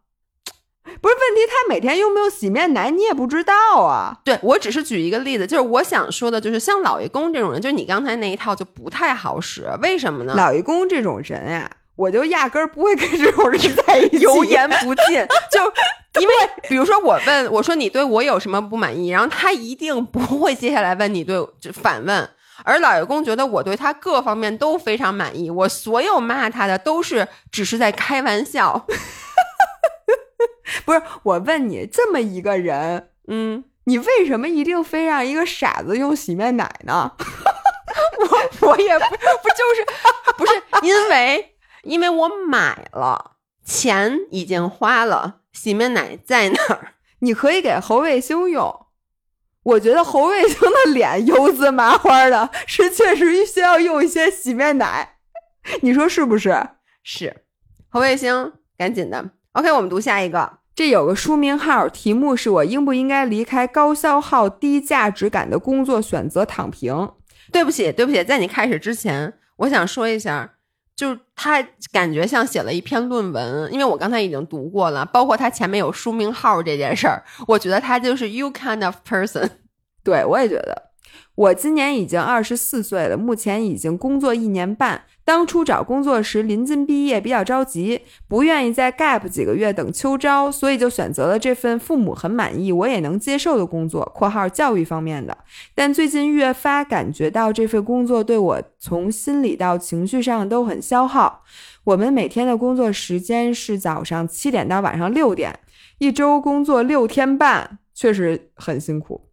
不是问题，他每天用不用洗面奶，你也不知道啊。对我只是举一个例子，就是我想说的，就是像老爷公这种人，就是你刚才那一套就不太好使，为什么呢？老爷公这种人呀、我就压根儿不会跟这种人在一起。油盐不进，就因为比如说我问我说你对我有什么不满意，然后他一定不会接下来问你对就反问，而老爷公觉得我对他各方面都非常满意，我所有骂他的都是只是在开玩笑，不是我问你，这么一个人，嗯，你为什么一定非让一个傻子用洗面奶呢？我我也不不就是不是因为因为我买了，钱已经花了，洗面奶在那儿？你可以给侯卫星用。我觉得侯卫星的脸油滋麻花的，是确实需要用一些洗面奶。你说是不是？是侯卫星，赶紧的。OK，我们读下一个。这有个书名号，题目是我应不应该离开高消耗、低价值感的工作，选择躺平。对不起，对不起，在你开始之前，我想说一下，就是他感觉像写了一篇论文，因为我刚才已经读过了，包括他前面有书名号这件事儿，我觉得他就是 you kind of person。对我也觉得，我今年已经二十四岁了，目前已经工作一年半。当初找工作时临近毕业，比较着急，不愿意再 gap 几个月等秋招，所以就选择了这份父母很满意、我也能接受的工作（括号教育方面的）。但最近越发感觉到这份工作对我从心理到情绪上都很消耗。我们每天的工作时间是早上七点到晚上六点，一周工作六天半，确实很辛苦。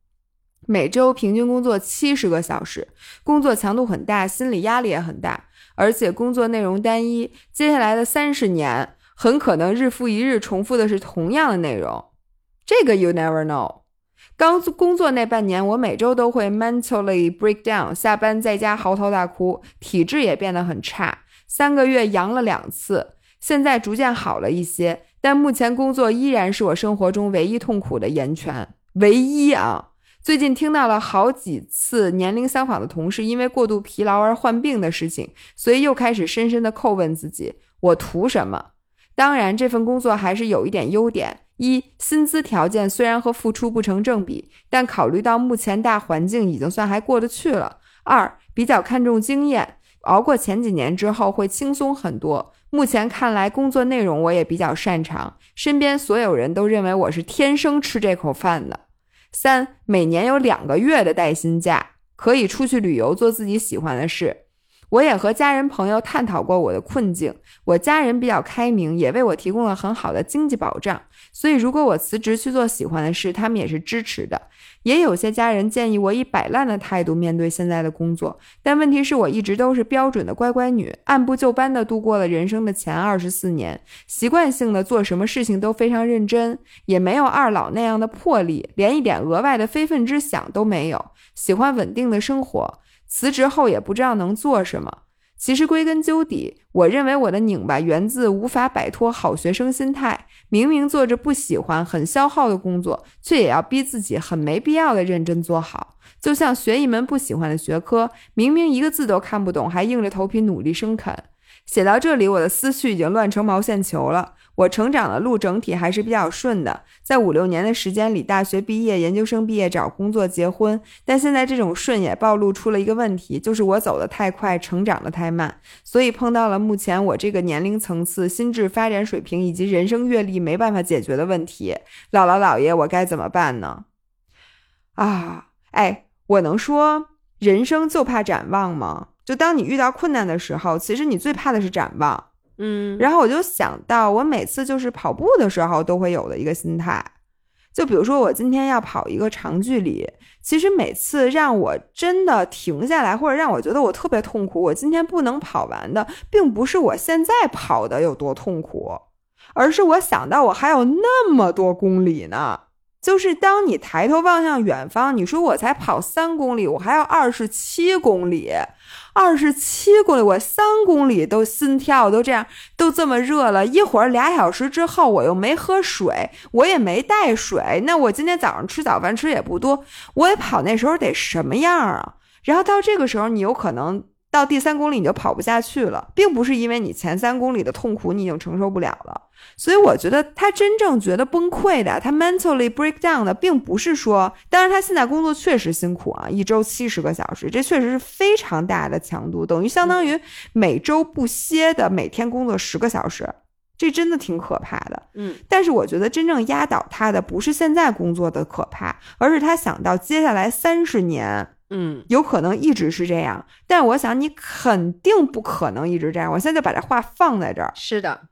每周平均工作七十个小时，工作强度很大，心理压力也很大。而且工作内容单一。接下来的三十年，很可能日复一日重复的是同样的内容。这个 you never know。刚工作那半年，我每周都会 mentally break down，下班在家嚎啕大哭，体质也变得很差，三个月阳了两次，现在逐渐好了一些，但目前工作依然是我生活中唯一痛苦的源泉，唯一啊！最近听到了好几次年龄相仿的同事因为过度疲劳而患病的事情，所以又开始深深的叩问自己：我图什么？当然，这份工作还是有一点优点。一薪资条件虽然和付出不成正比，但考虑到目前大环境已经算还过得去了。二比较看重经验，熬过前几年之后会轻松很多。目前看来，工作内容我也比较擅长，身边所有人都认为我是天生吃这口饭的。三每年有两个月的带薪假，可以出去旅游，做自己喜欢的事。我也和家人朋友探讨过我的困境，我家人比较开明，也为我提供了很好的经济保障，所以如果我辞职去做喜欢的事，他们也是支持的。也有些家人建议我以摆烂的态度面对现在的工作，但问题是我一直都是标准的乖乖女，按部就班的度过了人生的前二十四年，习惯性的做什么事情都非常认真，也没有二老那样的魄力，连一点额外的非分之想都没有，喜欢稳定的生活。辞职后也不知道能做什么。其实归根究底，我认为我的拧巴源自无法摆脱好学生心态。明明做着不喜欢、很消耗的工作，却也要逼自己很没必要的认真做好。就像学一门不喜欢的学科，明明一个字都看不懂，还硬着头皮努力生啃。写到这里，我的思绪已经乱成毛线球了。我成长的路整体还是比较顺的，在五六年的时间里，大学毕业、研究生毕业、找工作、结婚。但现在这种顺也暴露出了一个问题，就是我走得太快，成长得太慢，所以碰到了目前我这个年龄层次、心智发展水平以及人生阅历没办法解决的问题。姥姥姥爷，我该怎么办呢？啊，哎，我能说人生就怕展望吗？就当你遇到困难的时候，其实你最怕的是展望。嗯，然后我就想到，我每次就是跑步的时候都会有的一个心态，就比如说我今天要跑一个长距离，其实每次让我真的停下来，或者让我觉得我特别痛苦，我今天不能跑完的，并不是我现在跑的有多痛苦，而是我想到我还有那么多公里呢。就是当你抬头望向远方，你说我才跑三公里，我还要二十七公里。二十七公里，我三公里都心跳都这样，都这么热了。一会儿俩小时之后，我又没喝水，我也没带水。那我今天早上吃早饭吃也不多，我也跑那时候得什么样啊？然后到这个时候，你有可能。到第三公里你就跑不下去了，并不是因为你前三公里的痛苦你已经承受不了了，所以我觉得他真正觉得崩溃的，他 mentally break down 的，并不是说，当然他现在工作确实辛苦啊，一周七十个小时，这确实是非常大的强度，等于相当于每周不歇的每天工作十个小时，这真的挺可怕的。嗯，但是我觉得真正压倒他的不是现在工作的可怕，而是他想到接下来三十年。嗯，有可能一直是这样，但我想你肯定不可能一直这样。我现在就把这话放在这儿。是的，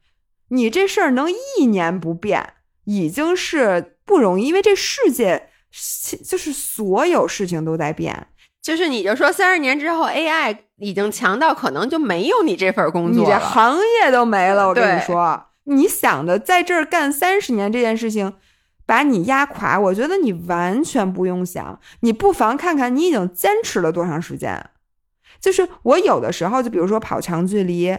你这事儿能一年不变，已经是不容易，因为这世界就是所有事情都在变。就是你就说三十年之后，AI 已经强到可能就没有你这份工作了，你这行业都没了。我跟你说，你想的在这儿干三十年这件事情。把你压垮，我觉得你完全不用想，你不妨看看你已经坚持了多长时间。就是我有的时候，就比如说跑长距离，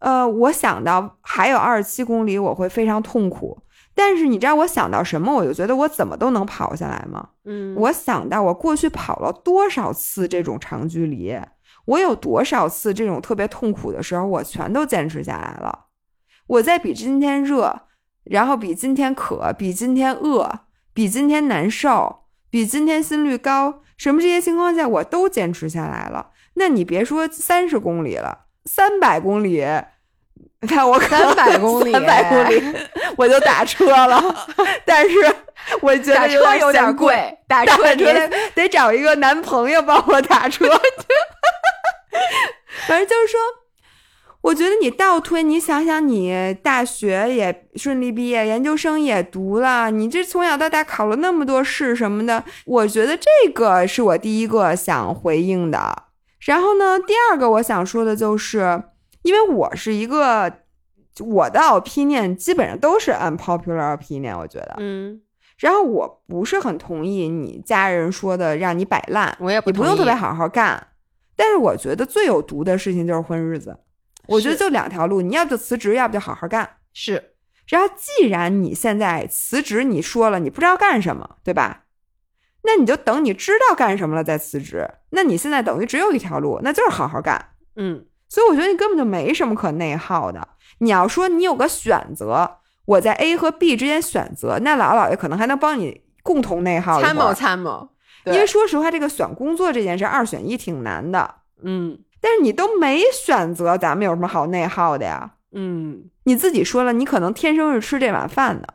呃，我想到还有二十七公里，我会非常痛苦。但是你知道我想到什么，我就觉得我怎么都能跑下来吗？嗯，我想到我过去跑了多少次这种长距离，我有多少次这种特别痛苦的时候，我全都坚持下来了。我在比今天热。然后比今天渴，比今天饿，比今天难受，比今天心率高，什么这些情况下我都坚持下来了。那你别说三十公里了，三百公里，看我 三百公里，三百公里我就打车了。但是我觉得打车有点贵，打车得得找一个男朋友帮我打车。反正就是说。我觉得你倒推，你想想，你大学也顺利毕业，研究生也读了，你这从小到大考了那么多试什么的，我觉得这个是我第一个想回应的。然后呢，第二个我想说的就是，因为我是一个我的 opinion 基本上都是 unpopular opinion，我觉得。嗯，然后我不是很同意你家人说的让你摆烂，我也不你不用特别好好干。但是我觉得最有毒的事情就是混日子。我觉得就两条路，你要不就辞职，要不就好好干。是然后，既然你现在辞职，你说了你不知道干什么，对吧？那你就等你知道干什么了再辞职。那你现在等于只有一条路，那就是好好干。嗯所以我觉得你根本就没什么可内耗的。你要说你有个选择，我在 A 和 B 之间选择，那姥姥姥爷可能还能帮你共同内耗参谋。参谋，因为说实话，这个选工作这件事二选一挺难的。嗯但是你都没选择，咱们有什么好内耗的呀？嗯你自己说了，你可能天生是吃这碗饭的，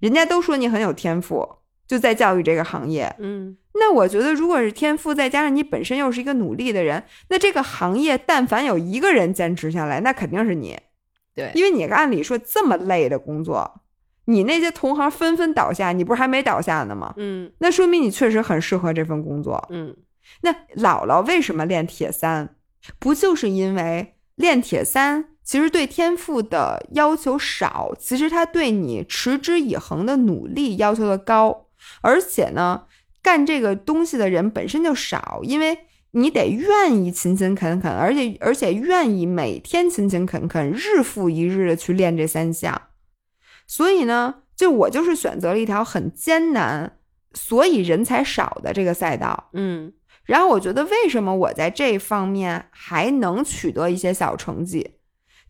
人家都说你很有天赋，就在教育这个行业。嗯那我觉得，如果是天赋，再加上你本身又是一个努力的人，那这个行业但凡有一个人坚持下来，那肯定是你。对因为你按理说这么累的工作，你那些同行纷纷倒下，你不是还没倒下呢吗？嗯那说明你确实很适合这份工作。嗯那姥姥为什么练铁三？不就是因为练铁三其实对天赋的要求少，其实他对你持之以恒的努力要求的高，而且呢，干这个东西的人本身就少，因为你得愿意勤勤恳恳，而且而且愿意每天勤勤恳恳，日复一日的去练这三项。所以呢，就我就是选择了一条很艰难，所以人才少的这个赛道。嗯然后我觉得，为什么我在这方面还能取得一些小成绩，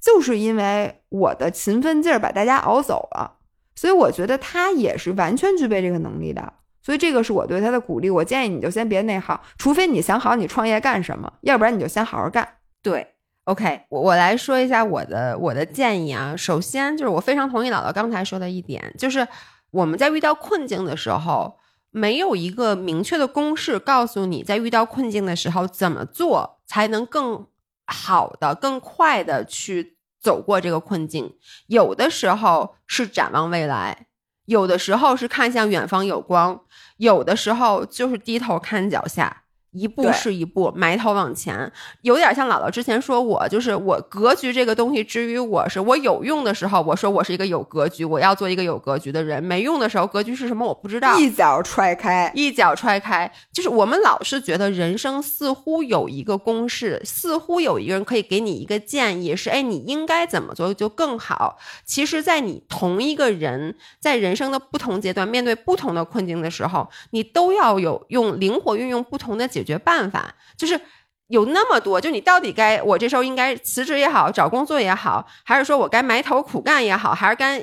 就是因为我的勤奋劲儿把大家熬走了。所以我觉得他也是完全具备这个能力的。所以这个是我对他的鼓励。我建议你就先别内耗，除非你想好你创业干什么，要不然你就先好好干。对。OK，我我来说一下我的我的建议啊。首先就是我非常同意姥姥刚才说的一点，就是我们在遇到困境的时候，没有一个明确的公式告诉你在遇到困境的时候怎么做才能更好的、更快的去走过这个困境。有的时候是展望未来，有的时候是看向远方有光，有的时候就是低头看脚下。一步是一步，埋头往前，有点像姥姥之前说我，就是我格局这个东西之于我是我有用的时候，我说我是一个有格局，我要做一个有格局的人；没用的时候，格局是什么我不知道。一脚踹开，一脚踹开，就是我们老是觉得人生似乎有一个公式，似乎有一个人可以给你一个建议，是哎，你应该怎么做就更好。其实，在你同一个人在人生的不同阶段面对不同的困境的时候，你都要有用灵活运用不同的解决办法，就是。有那么多，就你到底该我这时候应该辞职也好，找工作也好，还是说我该埋头苦干也好，还是该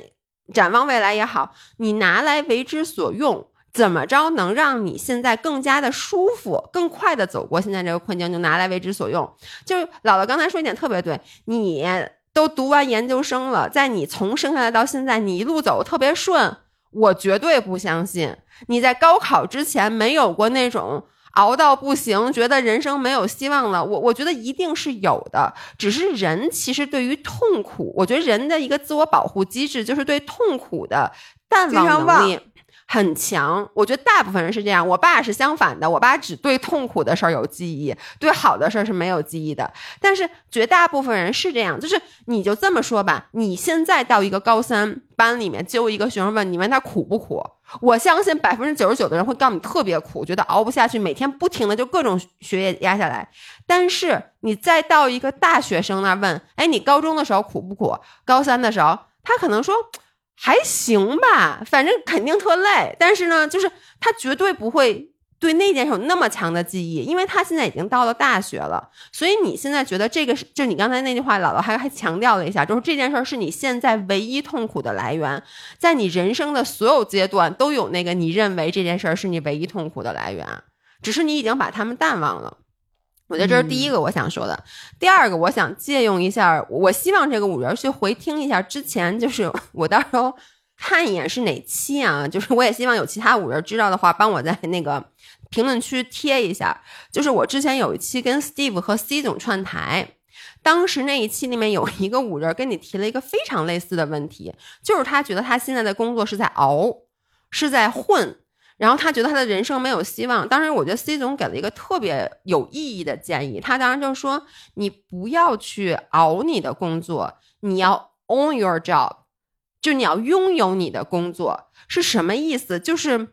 展望未来也好，你拿来为之所用，怎么着能让你现在更加的舒服，更快的走过现在这个困境，就拿来为之所用。就姥姥刚才说一点特别对，你都读完研究生了，在你从生下来到现在，你一路走特别顺，我绝对不相信你在高考之前没有过那种。熬到不行，觉得人生没有希望了，我我觉得一定是有的，只是人其实对于痛苦，我觉得人的一个自我保护机制就是对痛苦的淡忘能力很强。我觉得大部分人是这样，我爸是相反的，我爸只对痛苦的事儿有记忆，对好的事儿是没有记忆的。但是绝大部分人是这样，就是你就这么说吧，你现在到一个高三班里面揪一个学生问你问他苦不苦，我相信百分之九十九的人会告诉你特别苦，觉得熬不下去，每天不停的就各种学业压下来。但是你再到一个大学生那问，哎，你高中的时候苦不苦？高三的时候，他可能说还行吧，反正肯定特累。但是呢，就是他绝对不会对那件事有那么强的记忆，因为他现在已经到了大学了。所以你现在觉得这个是，就你刚才那句话，姥姥还还强调了一下，就是这件事是你现在唯一痛苦的来源，在你人生的所有阶段都有那个你认为这件事是你唯一痛苦的来源，只是你已经把他们淡忘了。我觉得这是第一个我想说的。第二个，我想借用一下，我希望这个五人去回听一下之前，就是 我到时候看一眼是哪期啊？就是我也希望有其他五人知道的话，帮我在那个评论区贴一下。就是我之前有一期跟 Steve 和 C 总串台，当时那一期里面有一个五人跟你提了一个非常类似的问题，就是他觉得他现在的工作是在熬，是在混。然后他觉得他的人生没有希望。当时我觉得 C 总给了一个特别有意义的建议，他当时就说：“你不要去熬你的工作，你要 own your job，就你要拥有你的工作是什么意思？就是。”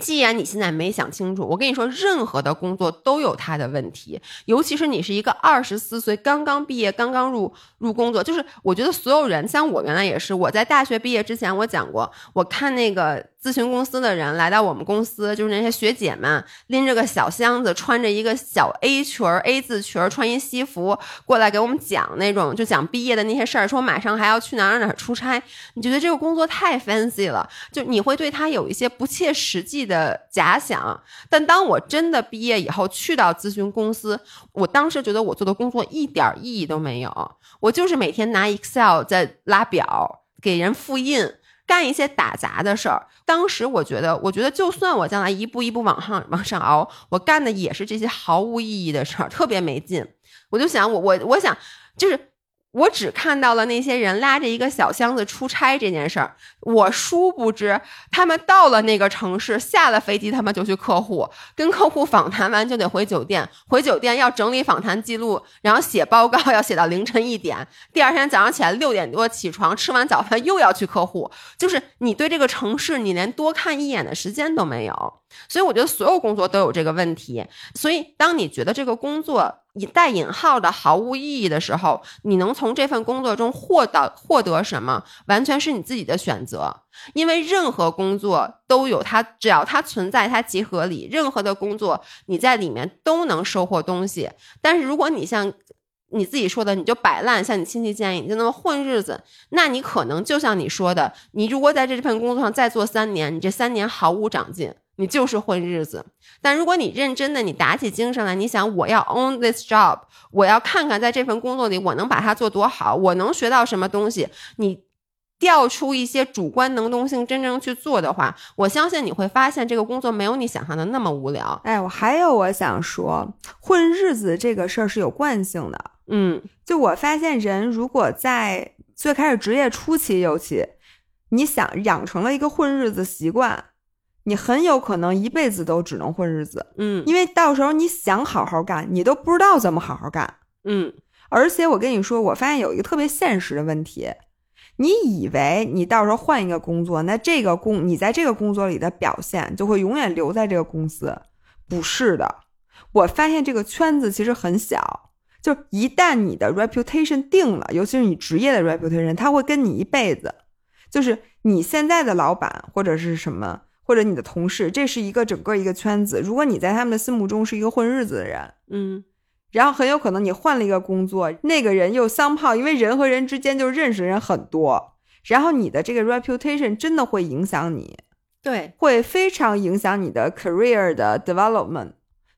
既然你现在没想清楚，我跟你说，任何的工作都有它的问题，尤其是你是一个二十四岁刚刚毕业、刚刚入入工作，就是我觉得所有人，像我原来也是，我在大学毕业之前，我讲过，我看那个。咨询公司的人来到我们公司，就是那些学姐们拎着个小箱子，穿着一个小 A 裙儿、A 字裙儿，穿一西服过来给我们讲那种，就讲毕业的那些事儿，说马上还要去哪儿哪儿出差。你觉得这个工作太 fancy 了，就你会对他有一些不切实际的假想。但当我真的毕业以后去到咨询公司，我当时觉得我做的工作一点意义都没有，我就是每天拿 Excel 在拉表，给人复印。干一些打杂的事儿，当时我觉得，我觉得就算我将来一步一步往上往上熬，我干的也是这些毫无意义的事儿，特别没劲。我就想，我我我想，就是。我只看到了那些人拉着一个小箱子出差这件事儿，我殊不知他们到了那个城市，下了飞机他们就去客户，跟客户访谈完就得回酒店，回酒店要整理访谈记录，然后写报告要写到凌晨一点，第二天早上起来六点多起床，吃完早饭又要去客户，就是你对这个城市你连多看一眼的时间都没有。所以我觉得所有工作都有这个问题。所以当你觉得这个工作以带引号的毫无意义的时候，你能从这份工作中获得获得什么，完全是你自己的选择。因为任何工作都有它，只要它存在，它即合理。任何的工作你在里面都能收获东西。但是如果你像你自己说的，你就摆烂，像你亲戚建议，你就那么混日子，那你可能就像你说的，你如果在这份工作上再做三年，你这三年毫无长进。你就是混日子，但如果你认真的，你打起精神来，你想我要 own this job，我要看看在这份工作里我能把它做多好，我能学到什么东西。你调出一些主观能动性，真正去做的话，我相信你会发现这个工作没有你想象的那么无聊。哎，我还有我想说，混日子这个事儿是有惯性的。嗯，就我发现人如果在最开始职业初期，尤其你想养成了一个混日子习惯。你很有可能一辈子都只能混日子，嗯，因为到时候你想好好干，你都不知道怎么好好干，嗯。而且我跟你说，我发现有一个特别现实的问题，你以为你到时候换一个工作，那这个工你在这个工作里的表现就会永远留在这个公司，不是的。我发现这个圈子其实很小，就一旦你的 reputation 定了，尤其是你职业的 reputation，他会跟你一辈子。就是你现在的老板或者是什么。或者你的同事，这是一个整个一个圈子。如果你在他们的心目中是一个混日子的人，嗯，然后很有可能你换了一个工作，那个人又桑炮，因为人和人之间就认识的人很多，然后你的这个 reputation 真的会影响你，对，会非常影响你的 career 的 development。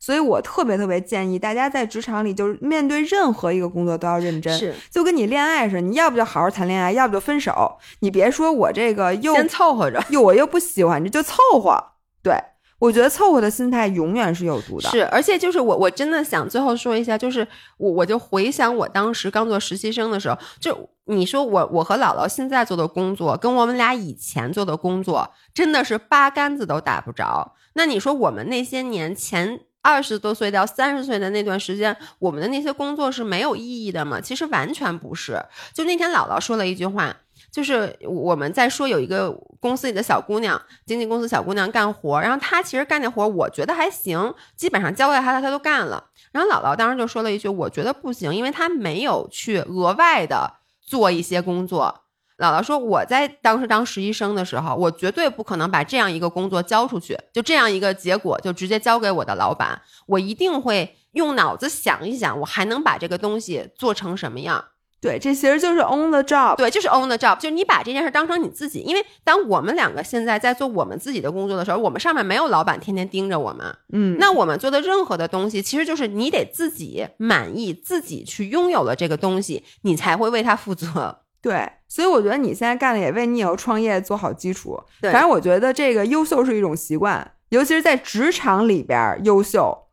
所以我特别特别建议大家在职场里，就是面对任何一个工作都要认真，是就跟你恋爱似的，你要不就好好谈恋爱，要不就分手。你别说我这个又先凑合着，又我又不喜欢，这就凑合。对我觉得凑合的心态永远是有毒的。是，而且就是我我真的想最后说一下，就是我我就回想我当时刚做实习生的时候，就你说我我和姥姥现在做的工作，跟我们俩以前做的工作，真的是八竿子都打不着。那你说我们那些年前。二十多岁到三十岁的那段时间，我们的那些工作是没有意义的吗？其实完全不是。就那天姥姥说了一句话，就是我们在说有一个公司里的小姑娘，经纪公司小姑娘干活，然后她其实干那活我觉得还行，基本上交代她的她都干了。然后姥姥当时就说了一句，我觉得不行，因为她没有去额外的做一些工作。姥姥说：“我在当时当实习生的时候，我绝对不可能把这样一个工作交出去，就这样一个结果就直接交给我的老板。我一定会用脑子想一想，我还能把这个东西做成什么样？对，这其实就是 own the job。对，就是 own the job，就是你把这件事当成你自己。因为当我们两个现在在做我们自己的工作的时候，我们上面没有老板天天盯着我们。嗯，那我们做的任何的东西，其实就是你得自己满意，自己去拥有了这个东西，你才会为他负责。”对，所以我觉得你现在干的也为你以后创业做好基础。对，反正我觉得这个优秀是一种习惯，尤其是在职场里边，优秀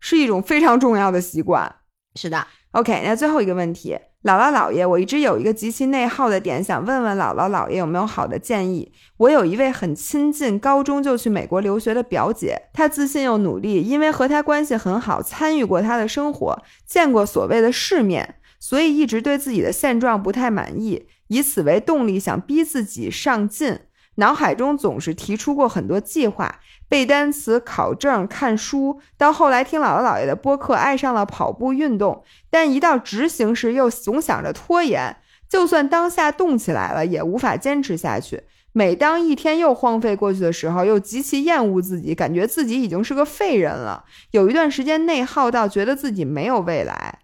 是一种非常重要的习惯。是的，OK，那最后一个问题，姥姥姥爷，我一直有一个极其内耗的点，想问问姥姥姥爷有没有好的建议。我有一位很亲近，高中就去美国留学的表姐，她自信又努力，因为和她关系很好，参与过她的生活，见过所谓的世面，所以一直对自己的现状不太满意，以此为动力想逼自己上进，脑海中总是提出过很多计划。背单词、考证、看书，到后来听姥姥姥爷的播客，爱上了跑步运动。但一到执行时，又总想着拖延。就算当下动起来了，也无法坚持下去。每当一天又荒废过去的时候，又极其厌恶自己，感觉自己已经是个废人了。有一段时间内耗到觉得自己没有未来。（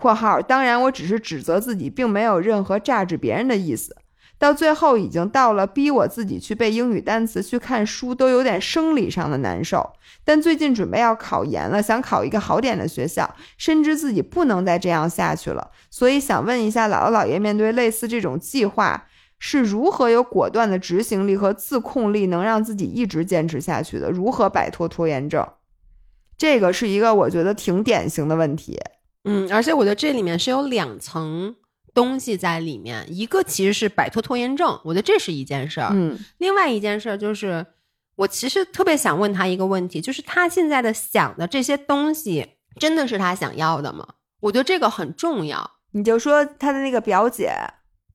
括号）当然，我只是指责自己，并没有任何榨制别人的意思。到最后已经到了逼我自己去背英语单词、去看书，都有点生理上的难受。但最近准备要考研了，想考一个好点的学校，深知自己不能再这样下去了，所以想问一下姥姥姥爷，面对类似这种计划，是如何有果断的执行力和自控力，能让自己一直坚持下去的？如何摆脱拖延症？这个是一个我觉得挺典型的问题。嗯，而且我觉得这里面是有两层。东西在里面，一个其实是摆脱拖延症，我觉得这是一件事儿。嗯，另外一件事儿就是，我其实特别想问他一个问题，就是他现在的想的这些东西，真的是他想要的吗？我觉得这个很重要。你就说他的那个表姐，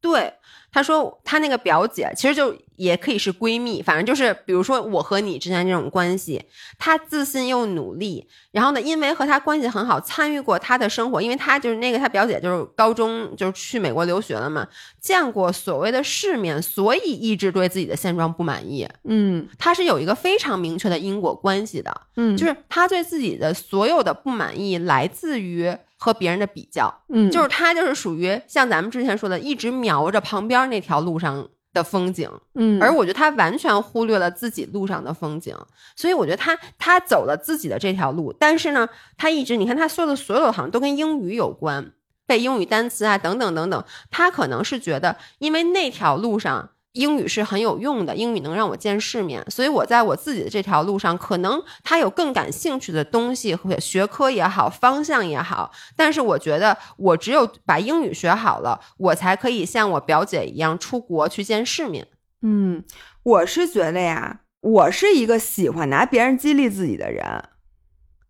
对。他说，他那个表姐其实就也可以是闺蜜，反正就是比如说我和你之间这种关系。她自信又努力，然后呢，因为和她关系很好，参与过她的生活，因为她就是那个她表姐就是高中就是去美国留学了嘛，见过所谓的世面，所以一直对自己的现状不满意。嗯，她是有一个非常明确的因果关系的。嗯，就是她对自己的所有的不满意来自于。和别人的比较，嗯，就是他就是属于像咱们之前说的，一直瞄着旁边那条路上的风景，嗯，而我觉得他完全忽略了自己路上的风景，所以我觉得他他走了自己的这条路，但是呢，他一直你看他说的所有的好像都跟英语有关，背英语单词啊等等等等，他可能是觉得因为那条路上。英语是很有用的，英语能让我见世面，所以我在我自己的这条路上，可能他有更感兴趣的东西或者学科也好，方向也好。但是我觉得，我只有把英语学好了，我才可以像我表姐一样出国去见世面。嗯，我是觉得呀，我是一个喜欢拿别人激励自己的人，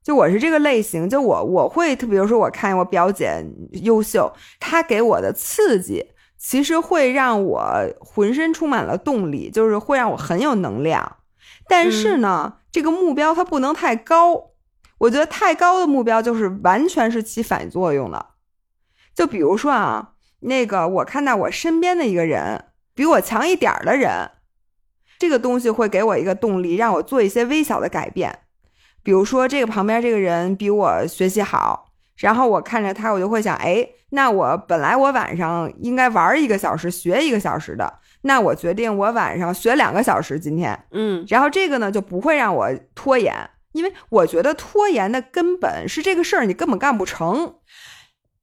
就我是这个类型，就我我会，比如说我看我表姐优秀，她给我的刺激。其实会让我浑身充满了动力，就是会让我很有能量。但是呢，这个目标它不能太高。我觉得太高的目标就是完全是起反作用的。就比如说啊，那个我看到我身边的一个人比我强一点儿的人，这个东西会给我一个动力，让我做一些微小的改变。比如说这个旁边这个人比我学习好，然后我看着他，我就会想，哎。那我本来我晚上应该玩一个小时，学一个小时的。那我决定我晚上学两个小时。今天，嗯，然后这个呢就不会让我拖延，因为我觉得拖延的根本是这个事儿你根本干不成。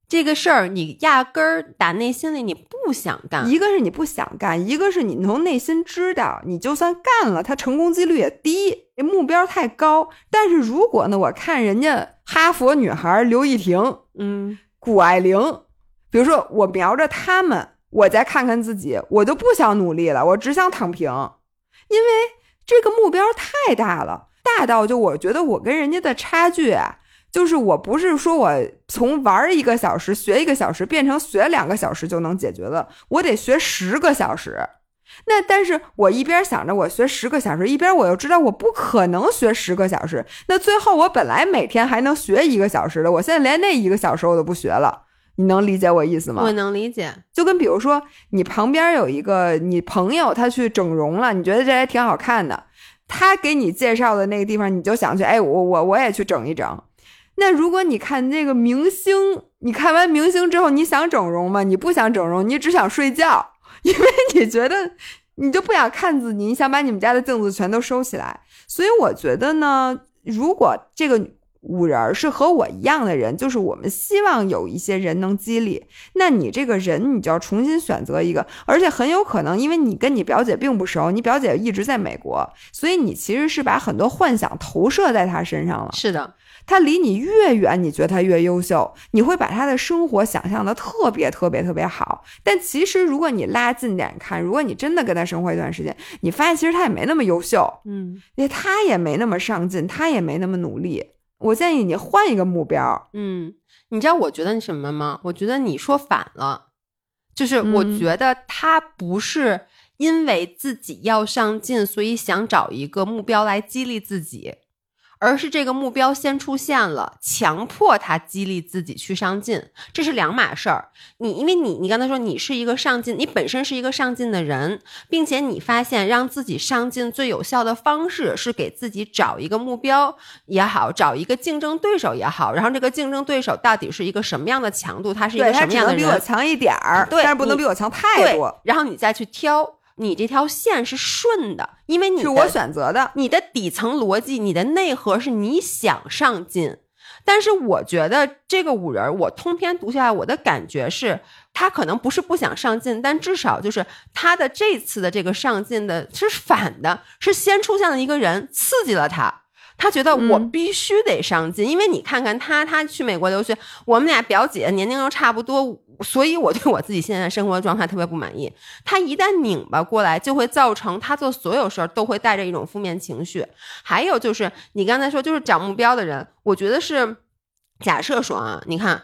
这个事儿你压根儿打内心里你不想干，一个是你不想干，一个是你从内心知道，你就算干了，它成功几率也低，目标太高。但是如果呢，我看人家哈佛女孩刘亦婷，嗯。谷爱凌，比如说我瞄着他们，我再看看自己，我就不想努力了，我只想躺平，因为这个目标太大了，大到就我觉得我跟人家的差距啊，就是我不是说我从玩一个小时、学一个小时变成学两个小时就能解决的，我得学十个小时。那但是我一边想着我学十个小时，一边我又知道我不可能学十个小时。那最后我本来每天还能学一个小时的，我现在连那一个小时我都不学了。你能理解我意思吗？我能理解。就跟比如说，你旁边有一个你朋友，他去整容了，你觉得这还挺好看的，他给你介绍的那个地方，你就想去，哎，我我我也去整一整。那如果你看那个明星，你看完明星之后，你想整容吗？你不想整容，你只想睡觉。因为你觉得你就不想看自己，你想把你们家的镜子全都收起来，所以我觉得呢，如果这个五人是和我一样的人，就是我们希望有一些人能激励。那你这个人，你就要重新选择一个，而且很有可能，因为你跟你表姐并不熟，你表姐一直在美国，所以你其实是把很多幻想投射在她身上了。是的，他离你越远，你觉得他越优秀，你会把他的生活想象的特别特别特别好。但其实，如果你拉近点看，如果你真的跟他生活一段时间，你发现其实他也没那么优秀，嗯他也没那么上进，他也没那么努力。我建议你换一个目标。嗯，你知道我觉得你什么吗？我觉得你说反了，就是我嗯觉得他不是因为自己要上进，所以想找一个目标来激励自己。而是这个目标先出现了，强迫他激励自己去上进，这是两码事儿。你因为你你刚才说你是一个上进，你本身是一个上进的人，并且你发现让自己上进最有效的方式是给自己找一个目标也好，找一个竞争对手也好，然后这个竞争对手到底是一个什么样的强度，他是一个什么样的他只能比我，强一点儿，对但是不能比我强太多，，然后你再去挑，你这条线是顺的，因为你是我选择的。你的底层逻辑，你的内核是你想上进，但是我觉得这个五人儿，我通篇读下来，我的感觉是，他可能不是不想上进，但至少就是他的这次的这个上进的是反的，是先出现了一个人刺激了他。他觉得我嗯必须得上进，因为你看看他，他去美国留学，我们俩表姐年龄又差不多，所以我对我自己现在生活状态特别不满意。他一旦拧巴过来，就会造成他做所有事儿都会带着一种负面情绪。还有就是你刚才说，就是找目标的人，我觉得是假设说啊，你看。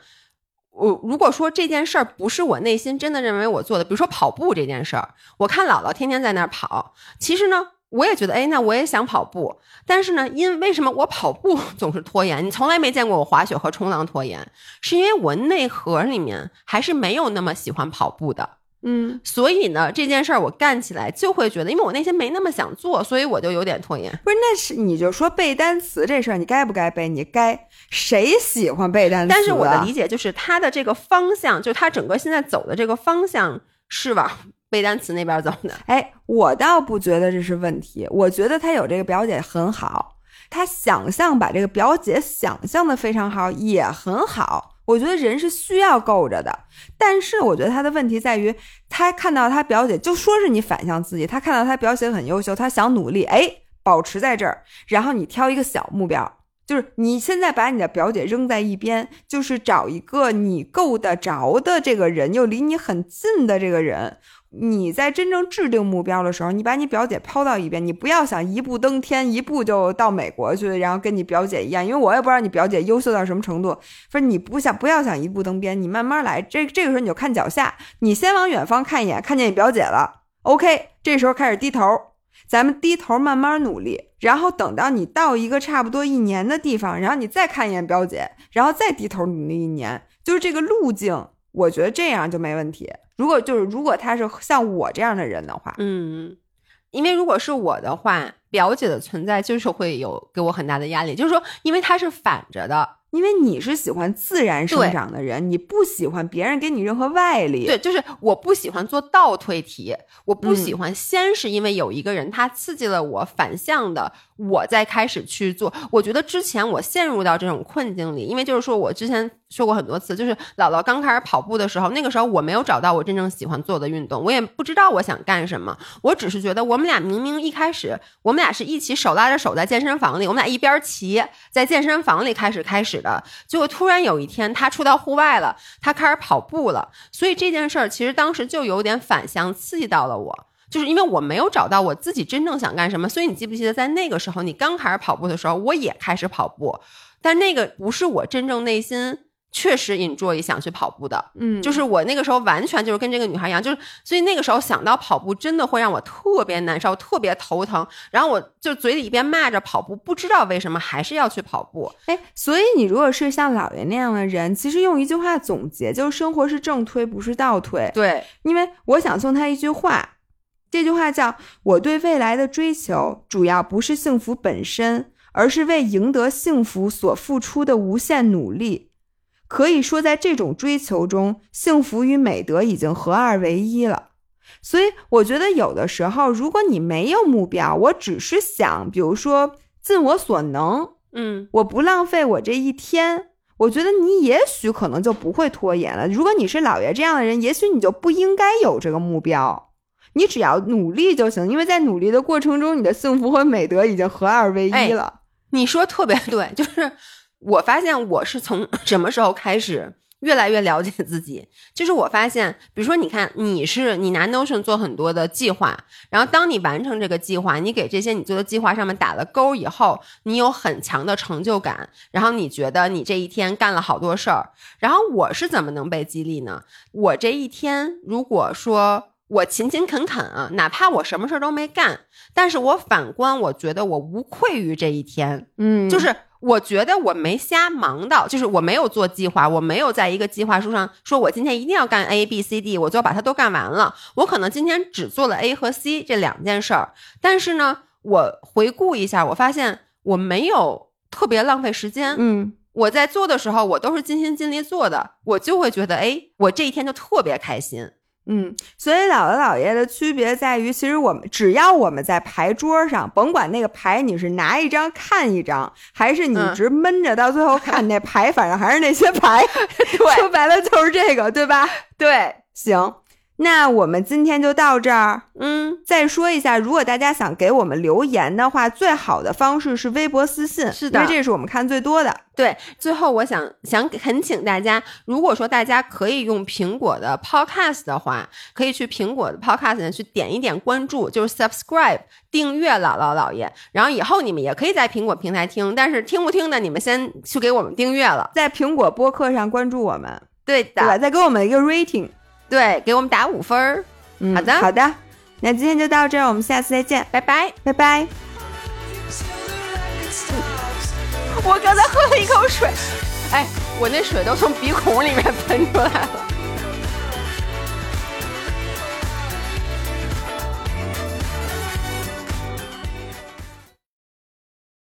我如果说这件事儿不是我内心真的认为我做的，比如说跑步这件事儿，我看姥姥天天在那儿跑，其实呢，我也觉得，哎，那我也想跑步，但是呢，因为什么我跑步 总是拖延？你从来没见过我滑雪和冲浪拖延，是因为我内核里面还是没有那么喜欢跑步的。嗯，所以呢，这件事儿我干起来就会觉得，因为我内心没那么想做，所以我就有点拖延。不是，那是你就说背单词这事儿，你该不该背？你该，谁喜欢背单词啊？但是我的理解就是，他的这个方向，就他整个现在走的这个方向是往 背单词那边走的。哎，我倒不觉得这是问题，我觉得他有这个表姐很好，他想象把这个表姐想象的非常好，也很好。我觉得人是需要够着的，但是我觉得他的问题在于，他看到他表姐，就说是你反向自己，他看到他表姐很优秀，他想努力，哎，保持在这儿，然后你挑一个小目标，就是你现在把你的表姐扔在一边，就是找一个你够得着的这个人，又离你很近的这个人。你在真正制定目标的时候，你把你表姐抛到一边，你不要想一步登天，一步就到美国去，然后跟你表姐一样，因为我也不知道你表姐优秀到什么程度。不是你不想不要想一步登天，你慢慢来。这这个时候你就看脚下，你先往远方看一眼，看见你表姐了，OK，这时候开始低头，咱们低头慢慢努力，然后等到你到一个差不多一年的地方，然后你再看一眼表姐，然后再低头努力一年，就是这个路径，我觉得这样就没问题。如果就是如果他是像我这样的人的话，嗯，因为如果是我的话，表姐的存在就是会有给我很大的压力，就是说，因为它是反着的，因为你是喜欢自然生长的人，你不喜欢别人给你任何外力。对，就是我不喜欢做倒推题，我不喜嗯欢先是因为有一个人他刺激了我反向的，我再开始去做。我觉得之前我陷入到这种困境里，因为就是说我之前说过很多次，就是姥姥刚开始跑步的时候，那个时候我没有找到我真正喜欢做的运动，我也不知道我想干什么，我只是觉得我们俩明明一开始我们俩是一起手拉着手在健身房里，我们俩一边骑在健身房里开始开始的，结果突然有一天他出到户外了，他开始跑步了。所以这件事儿其实当时就有点反向刺激到了我，就是因为我没有找到我自己真正想干什么。所以你记不记得在那个时候，你刚开始跑步的时候，我也开始跑步，但那个不是我真正内心确实 enjoy 想去跑步的。嗯，就是我那个时候完全就是跟这个女孩一样，就是所以那个时候想到跑步，真的会让我特别难受，特别头疼。然后我就嘴里一边骂着跑步，不知道为什么还是要去跑步。哎，所以你如果是像姥爷那样的人，其实用一句话总结，就是生活是正推，不是倒推。对，因为我想送他一句话，这句话叫“我对未来的追求，主要不是幸福本身，而是为赢得幸福所付出的无限努力。”可以说，在这种追求中，幸福与美德已经合二为一了。所以，我觉得有的时候，如果你没有目标，我只是想，比如说尽我所能，嗯我不浪费我这一天，我觉得你也许可能就不会拖延了。如果你是老爷这样的人，也许你就不应该有这个目标，你只要努力就行，因为在努力的过程中，你的幸福和美德已经合二为哎一了。你说特别对，就是我发现我是从什么时候开始越来越了解自己，就是我发现，比如说，你看你是你拿 Notion 做很多的计划，然后当你完成这个计划，你给这些你做的计划上面打了勾以后，你有很强的成就感，然后你觉得你这一天干了好多事儿，然后我是怎么能被激励呢？我这一天如果说。我勤勤恳恳啊，哪怕我什么事儿都没干，但是我反观，我觉得我无愧于这一天，嗯就是我觉得我没瞎忙到，就是我没有做计划，我没有在一个计划书上说我今天一定要干 A B C D，我就把它都干完了。我可能今天只做了 A 和 C 这两件事儿，但是呢，我回顾一下，我发现我没有特别浪费时间。嗯我在做的时候，我都是尽心尽力做的，我就会觉得，哎，我这一天就特别开心。嗯，所以姥姥姥爷的区别在于，其实我们只要我们在牌桌上，甭管那个牌你是拿一张看一张，还是你嗯直闷着，到最后看那牌，反正还是那些牌。对说白了就是这个，对吧？对，行，那我们今天就到这儿。嗯，再说一下，如果大家想给我们留言的话，最好的方式是微博私信，是的因为这是我们看最多的。对，最后我想想恳请大家，如果说大家可以用苹果的 Podcast 的话，可以去苹果的 Podcast 去点一点关注，就是 subscribe 订阅姥姥姥爷，然后以后你们也可以在苹果平台听，但是听不听的你们先去给我们订阅了。在苹果播客上关注我们，对对吧？的，再给我们一个 rating。对，给我们打五分儿，嗯，好的好的。那今天就到这儿，我们下次再见，拜拜。拜拜。我刚才喝了一口水，哎，我那水都从鼻孔里面喷出来了。